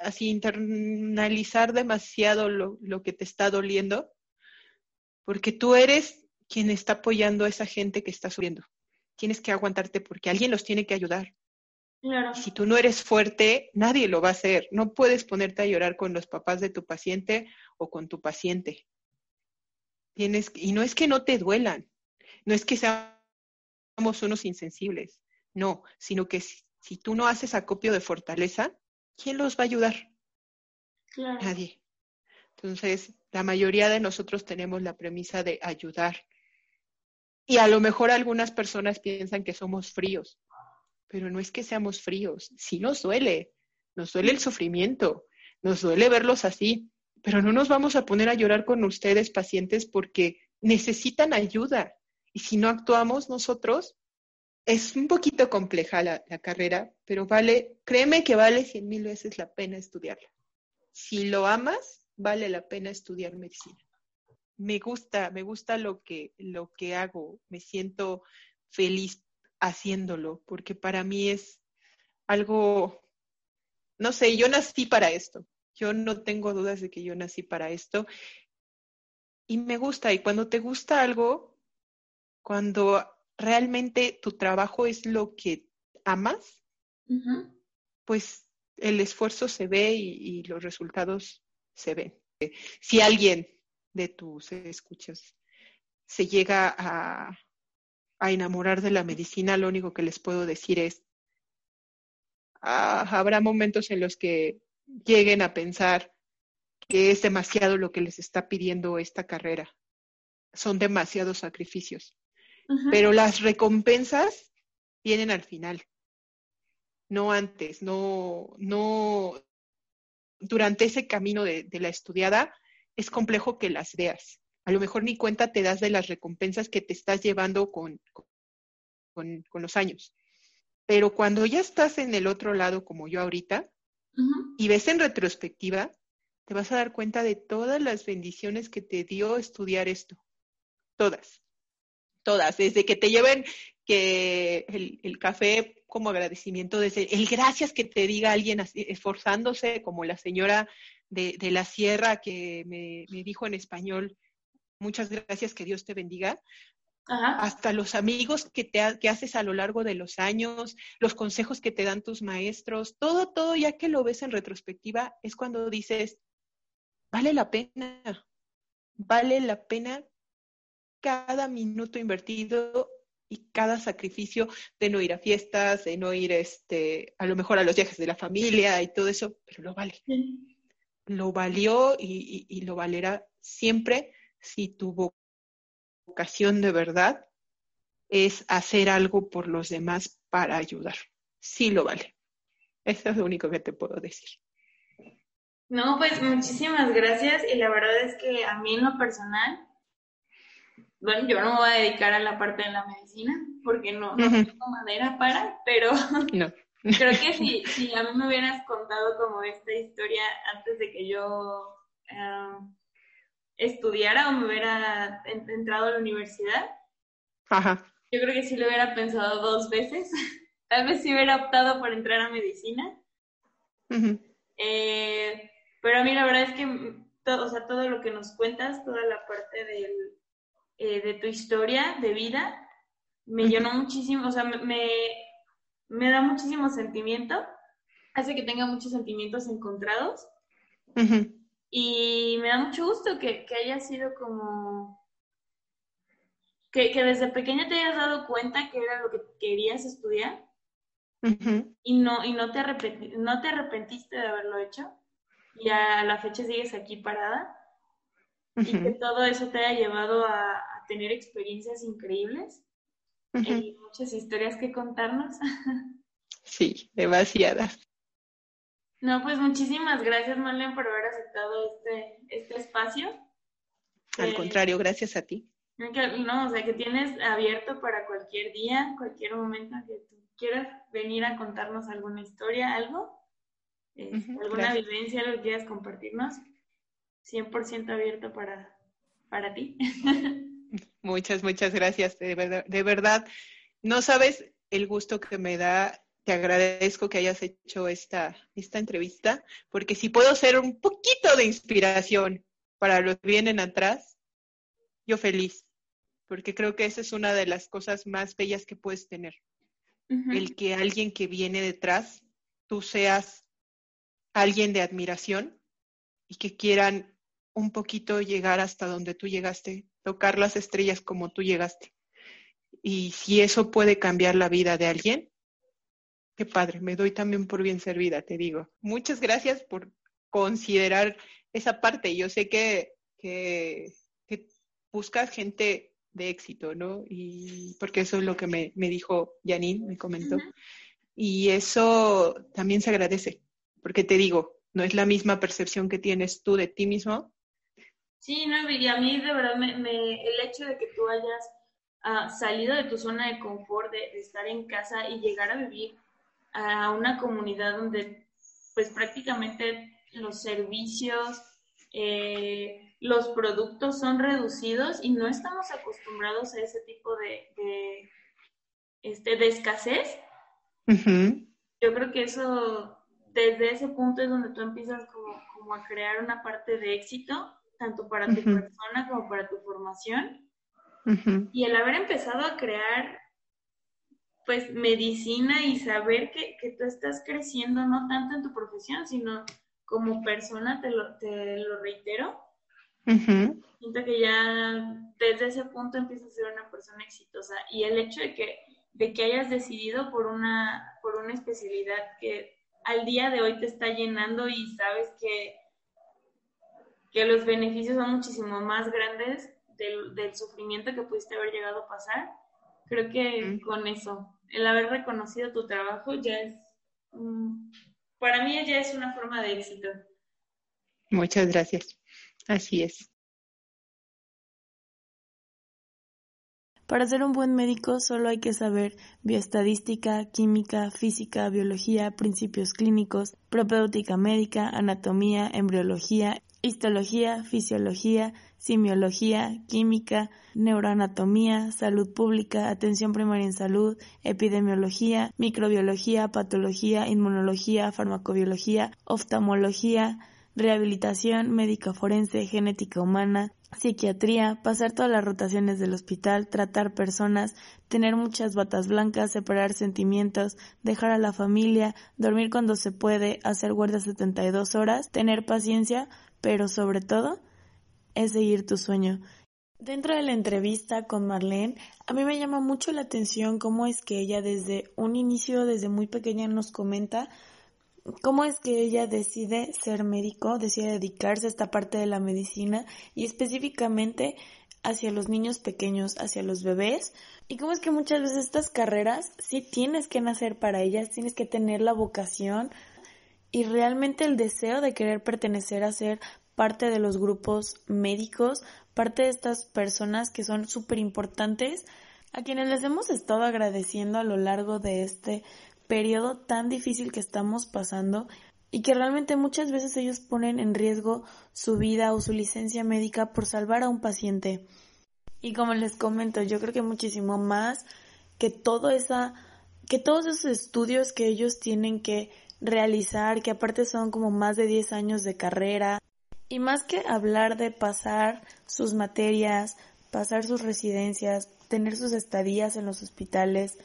así internalizar demasiado lo, lo, que te está doliendo, porque tú eres quien está apoyando a esa gente que está sufriendo. Tienes que aguantarte porque alguien los tiene que ayudar. Si tú no eres fuerte, nadie lo va a hacer. No puedes ponerte a llorar con los papás de tu paciente o con tu paciente. Tienes, y no es que no te duelan, no es que seamos unos insensibles, no, sino que si tú no haces acopio de fortaleza, ¿quién los va a ayudar? Nadie. Entonces, la mayoría de nosotros tenemos la premisa de ayudar. Y a lo mejor algunas personas piensan que somos fríos, pero no es que seamos fríos, sí nos duele, nos duele el sufrimiento, nos duele verlos así, pero no nos vamos a poner a llorar con ustedes, pacientes, porque necesitan ayuda. Y si no actuamos nosotros, es un poquito compleja la, carrera, pero vale, créeme que vale cien mil veces la pena estudiarla. Si lo amas, vale la pena estudiar medicina. Me gusta, me gusta lo que, lo que hago, me siento feliz haciéndolo, porque para mí es algo, no sé, yo nací para esto. Yo no tengo dudas de que yo nací para esto. Y me gusta, y cuando te gusta algo, cuando realmente tu trabajo es lo que amas, pues el esfuerzo se ve y, los resultados se ven. Si alguien de tus escuchas se llega a, a, enamorar de la medicina, lo único que les puedo decir es, ah, habrá momentos en los que lleguen a pensar que es demasiado lo que les está pidiendo esta carrera. Son demasiados sacrificios pero las recompensas vienen al final, no antes, no, no, durante ese camino de, la estudiada es complejo que las veas. A lo mejor ni cuenta te das de las recompensas que te estás llevando con, con, los años. Pero cuando ya estás en el otro lado, como yo ahorita, y ves en retrospectiva, te vas a dar cuenta de todas las bendiciones que te dio estudiar esto. Todas todas, desde que te lleven que el, café como agradecimiento, desde el gracias que te diga alguien esforzándose, como la señora de, la sierra que me, dijo en español, muchas gracias, que Dios te bendiga, hasta los amigos que, te, que haces a lo largo de los años, los consejos que te dan tus maestros, todo, todo, ya que lo ves en retrospectiva, es cuando dices, vale la pena, vale la pena cada minuto invertido y cada sacrificio de no ir a fiestas, de no ir este, a lo mejor a los viajes de la familia y todo eso, pero lo vale. Lo valió y, lo valerá siempre si tu vocación de verdad es hacer algo por los demás para ayudar. Sí lo vale. Eso es lo único que te puedo decir. No, pues muchísimas gracias y la verdad es que a mí en lo personal bueno, yo no me voy a dedicar a la parte de la medicina porque no, tengo manera para, pero creo que si, si a mí me hubieras contado como esta historia antes de que yo eh, estudiara o me hubiera entrado a la universidad, yo creo que sí lo hubiera pensado dos veces. Tal vez sí hubiera optado por entrar a medicina. Eh, pero a mí la verdad es que todo, o sea, todo lo que nos cuentas, toda la parte del, eh, de tu historia de vida me llenó muchísimo, o sea, me, me da muchísimo sentimiento, hace que tenga muchos sentimientos encontrados. Y me da mucho gusto que, que haya sido como... Que, que, desde pequeña te hayas dado cuenta que era lo que querías estudiar y, no, y no, te no te arrepentiste de haberlo hecho y a la fecha sigues aquí parada y que todo eso te haya llevado a, tener experiencias increíbles y muchas historias que contarnos. Sí, demasiadas. No, pues muchísimas gracias, Marlene, por haber aceptado este, este espacio. Al eh, contrario, gracias a ti. no, o sea, que tienes abierto para cualquier día, cualquier momento que tú quieras venir a contarnos alguna historia, algo, alguna vivencia, lo que quieras compartirnos. 100% abierto para, para ti. Muchas, muchas gracias. De verdad, de verdad, no sabes el gusto que me da. Te agradezco que hayas hecho esta, esta entrevista, porque si puedo ser un poquito de inspiración para los que vienen atrás, yo feliz, porque creo que esa es una de las cosas más bellas que puedes tener. El que alguien que viene detrás, tú seas alguien de admiración y que quieran un poquito llegar hasta donde tú llegaste, tocar las estrellas como tú llegaste. Y si eso puede cambiar la vida de alguien, qué padre, me doy también por bien servida, te digo. Muchas gracias por considerar esa parte. Yo sé que, que, buscas gente de éxito, ¿no? Y porque eso es lo que me, dijo Janine, me comentó. Y eso también se agradece, porque te digo, no es la misma percepción que tienes tú de ti mismo. Sí, no, y a mí de verdad me, el hecho de que tú hayas ah, salido de tu zona de confort, de, estar en casa y llegar a vivir a una comunidad donde pues prácticamente los servicios, eh, los productos son reducidos y no estamos acostumbrados a ese tipo de, este, de escasez. Yo creo que eso, desde ese punto es donde tú empiezas como, como a crear una parte de éxito, tanto para tu persona como para tu formación. Y el haber empezado a crear, pues, medicina y saber que, que, tú estás creciendo no tanto en tu profesión, sino como persona, te lo, te lo reitero. Siento que ya desde ese punto empiezas a ser una persona exitosa. Y el hecho de que de que hayas decidido por una, por una especialidad que al día de hoy te está llenando y sabes que, que los beneficios son muchísimo más grandes del, del sufrimiento que pudiste haber llegado a pasar, creo que con eso, el haber reconocido tu trabajo ya es, para mí ya es una forma de éxito. Muchas gracias. Así es. Para ser un buen médico solo hay que saber bioestadística, química, física, biología, principios clínicos, propéutica médica, anatomía, embriología, histología, fisiología, simiología, química, neuroanatomía, salud pública, atención primaria en salud, epidemiología, microbiología, patología, inmunología, farmacobiología, oftalmología, rehabilitación, médica forense, genética humana, psiquiatría, pasar todas las rotaciones del hospital, tratar personas, tener muchas batas blancas, separar sentimientos, dejar a la familia, dormir cuando se puede, hacer guardia 72 horas, tener paciencia, pero sobre todo es seguir tu sueño. Dentro de la entrevista con Marlene, a mí me llama mucho la atención cómo es que ella desde un inicio, desde muy pequeña nos comenta cómo es que ella decide ser médico, decide dedicarse a esta parte de la medicina y específicamente hacia los niños pequeños, hacia los bebés. Y cómo es que muchas veces estas carreras sí tienes que nacer para ellas, tienes que tener la vocación y realmente el deseo de querer pertenecer a ser parte de los grupos médicos, parte de estas personas que son súper importantes, a quienes les hemos estado agradeciendo a lo largo de este periodo tan difícil que estamos pasando y que realmente muchas veces ellos ponen en riesgo su vida o su licencia médica por salvar a un paciente. Y como les comento, yo creo que muchísimo más que todo esa que todos esos estudios que ellos tienen que realizar, que aparte son como más de 10 años de carrera, y más que hablar de pasar sus materias, pasar sus residencias, tener sus estadías en los hospitales,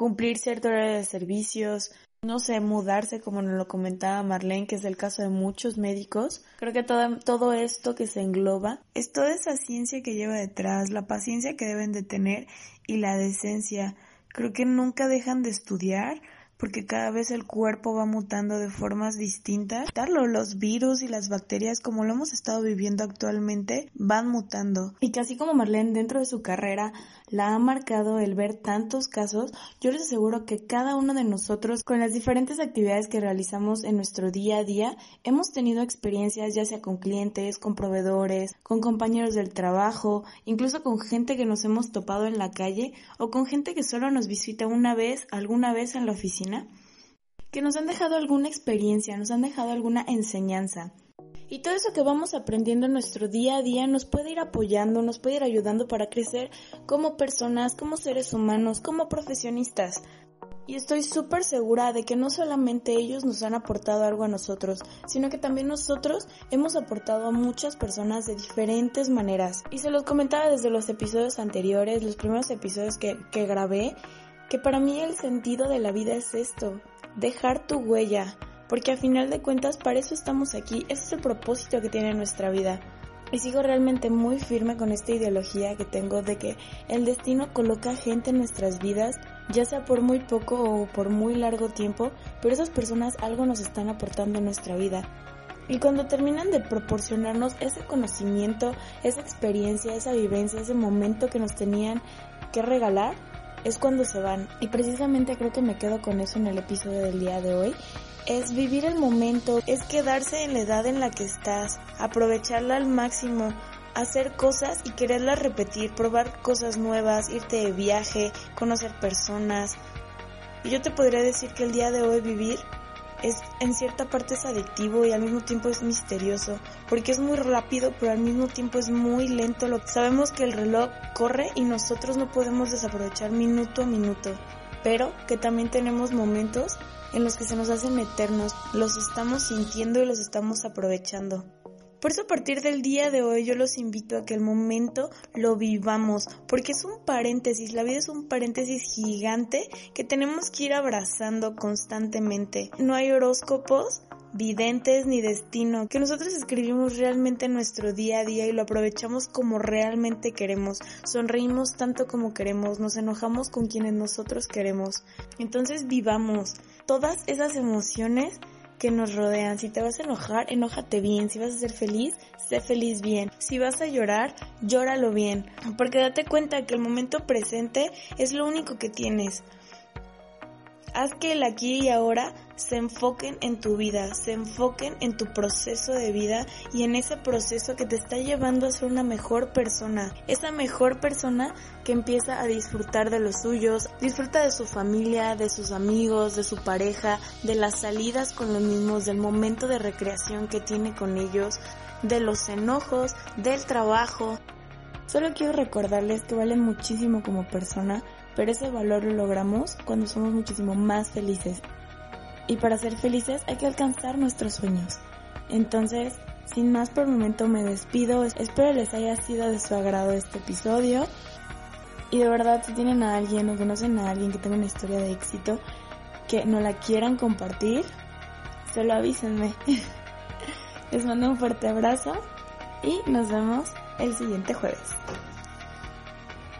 cumplir cierto horario de servicios, no sé, mudarse como nos lo comentaba Marlene, que es el caso de muchos médicos. Creo que todo, todo esto que se engloba es toda esa ciencia que lleva detrás, la paciencia que deben de tener y la decencia. Creo que nunca dejan de estudiar porque cada vez el cuerpo va mutando de formas distintas. Los virus y las bacterias, como lo hemos estado viviendo actualmente, van mutando. Y que así como Marlene dentro de su carrera la ha marcado el ver tantos casos, yo les aseguro que cada uno de nosotros, con las diferentes actividades que realizamos en nuestro día a día, hemos tenido experiencias ya sea con clientes, con proveedores, con compañeros del trabajo, incluso con gente que nos hemos topado en la calle o con gente que solo nos visita una vez, alguna vez en la oficina, que nos han dejado alguna experiencia, nos han dejado alguna enseñanza. Y todo eso que vamos aprendiendo en nuestro día a día nos puede ir apoyando, nos puede ir ayudando para crecer como personas, como seres humanos, como profesionistas. Y estoy súper segura de que no solamente ellos nos han aportado algo a nosotros, sino que también nosotros hemos aportado a muchas personas de diferentes maneras. Y se los comentaba desde los episodios anteriores, los primeros episodios que, que grabé, que para mí el sentido de la vida es esto, dejar tu huella, porque a final de cuentas para eso estamos aquí, ese es el propósito que tiene nuestra vida. Y sigo realmente muy firme con esta ideología que tengo de que el destino coloca gente en nuestras vidas, ya sea por muy poco o por muy largo tiempo, pero esas personas algo nos están aportando en nuestra vida. Y cuando terminan de proporcionarnos ese conocimiento, esa experiencia, esa vivencia, ese momento que nos tenían que regalar, es cuando se van. Y precisamente creo que me quedo con eso en el episodio del día de hoy. Es vivir el momento, es quedarse en la edad en la que estás, aprovecharla al máximo, hacer cosas y quererlas repetir, probar cosas nuevas, irte de viaje, conocer personas. Y yo te podría decir que el día de hoy vivir es en cierta parte es adictivo y al mismo tiempo es misterioso, porque es muy rápido, pero al mismo tiempo es muy lento. Lo sabemos que el reloj corre y nosotros no podemos desaprovechar minuto a minuto, pero que también tenemos momentos en los que se nos hacen eternos, los estamos sintiendo y los estamos aprovechando. Por eso a partir del día de hoy yo los invito a que el momento lo vivamos, porque es un paréntesis, la vida es un paréntesis gigante que tenemos que ir abrazando constantemente. No hay horóscopos, videntes ni destino, que nosotros escribimos realmente nuestro día a día y lo aprovechamos como realmente queremos, sonreímos tanto como queremos, nos enojamos con quienes nosotros queremos. Entonces vivamos todas esas emociones que nos rodean. Si te vas a enojar, enójate bien. Si vas a ser feliz, sé feliz bien. Si vas a llorar, llóralo bien. Porque date cuenta que el momento presente es lo único que tienes. Haz que el aquí y ahora se enfoquen en tu vida, se enfoquen en tu proceso de vida y en ese proceso que te está llevando a ser una mejor persona. Esa mejor persona que empieza a disfrutar de los suyos, disfruta de su familia, de sus amigos, de su pareja, de las salidas con los mismos, del momento de recreación que tiene con ellos, de los enojos, del trabajo. Solo quiero recordarles que valen muchísimo como persona pero ese valor lo logramos cuando somos muchísimo más felices. Y para ser felices hay que alcanzar nuestros sueños. Entonces, sin más por el momento me despido. Espero les haya sido de su agrado este episodio. Y de verdad, si tienen a alguien o conocen a alguien que tenga una historia de éxito que no la quieran compartir, solo avísenme. les mando un fuerte abrazo y nos vemos el siguiente jueves.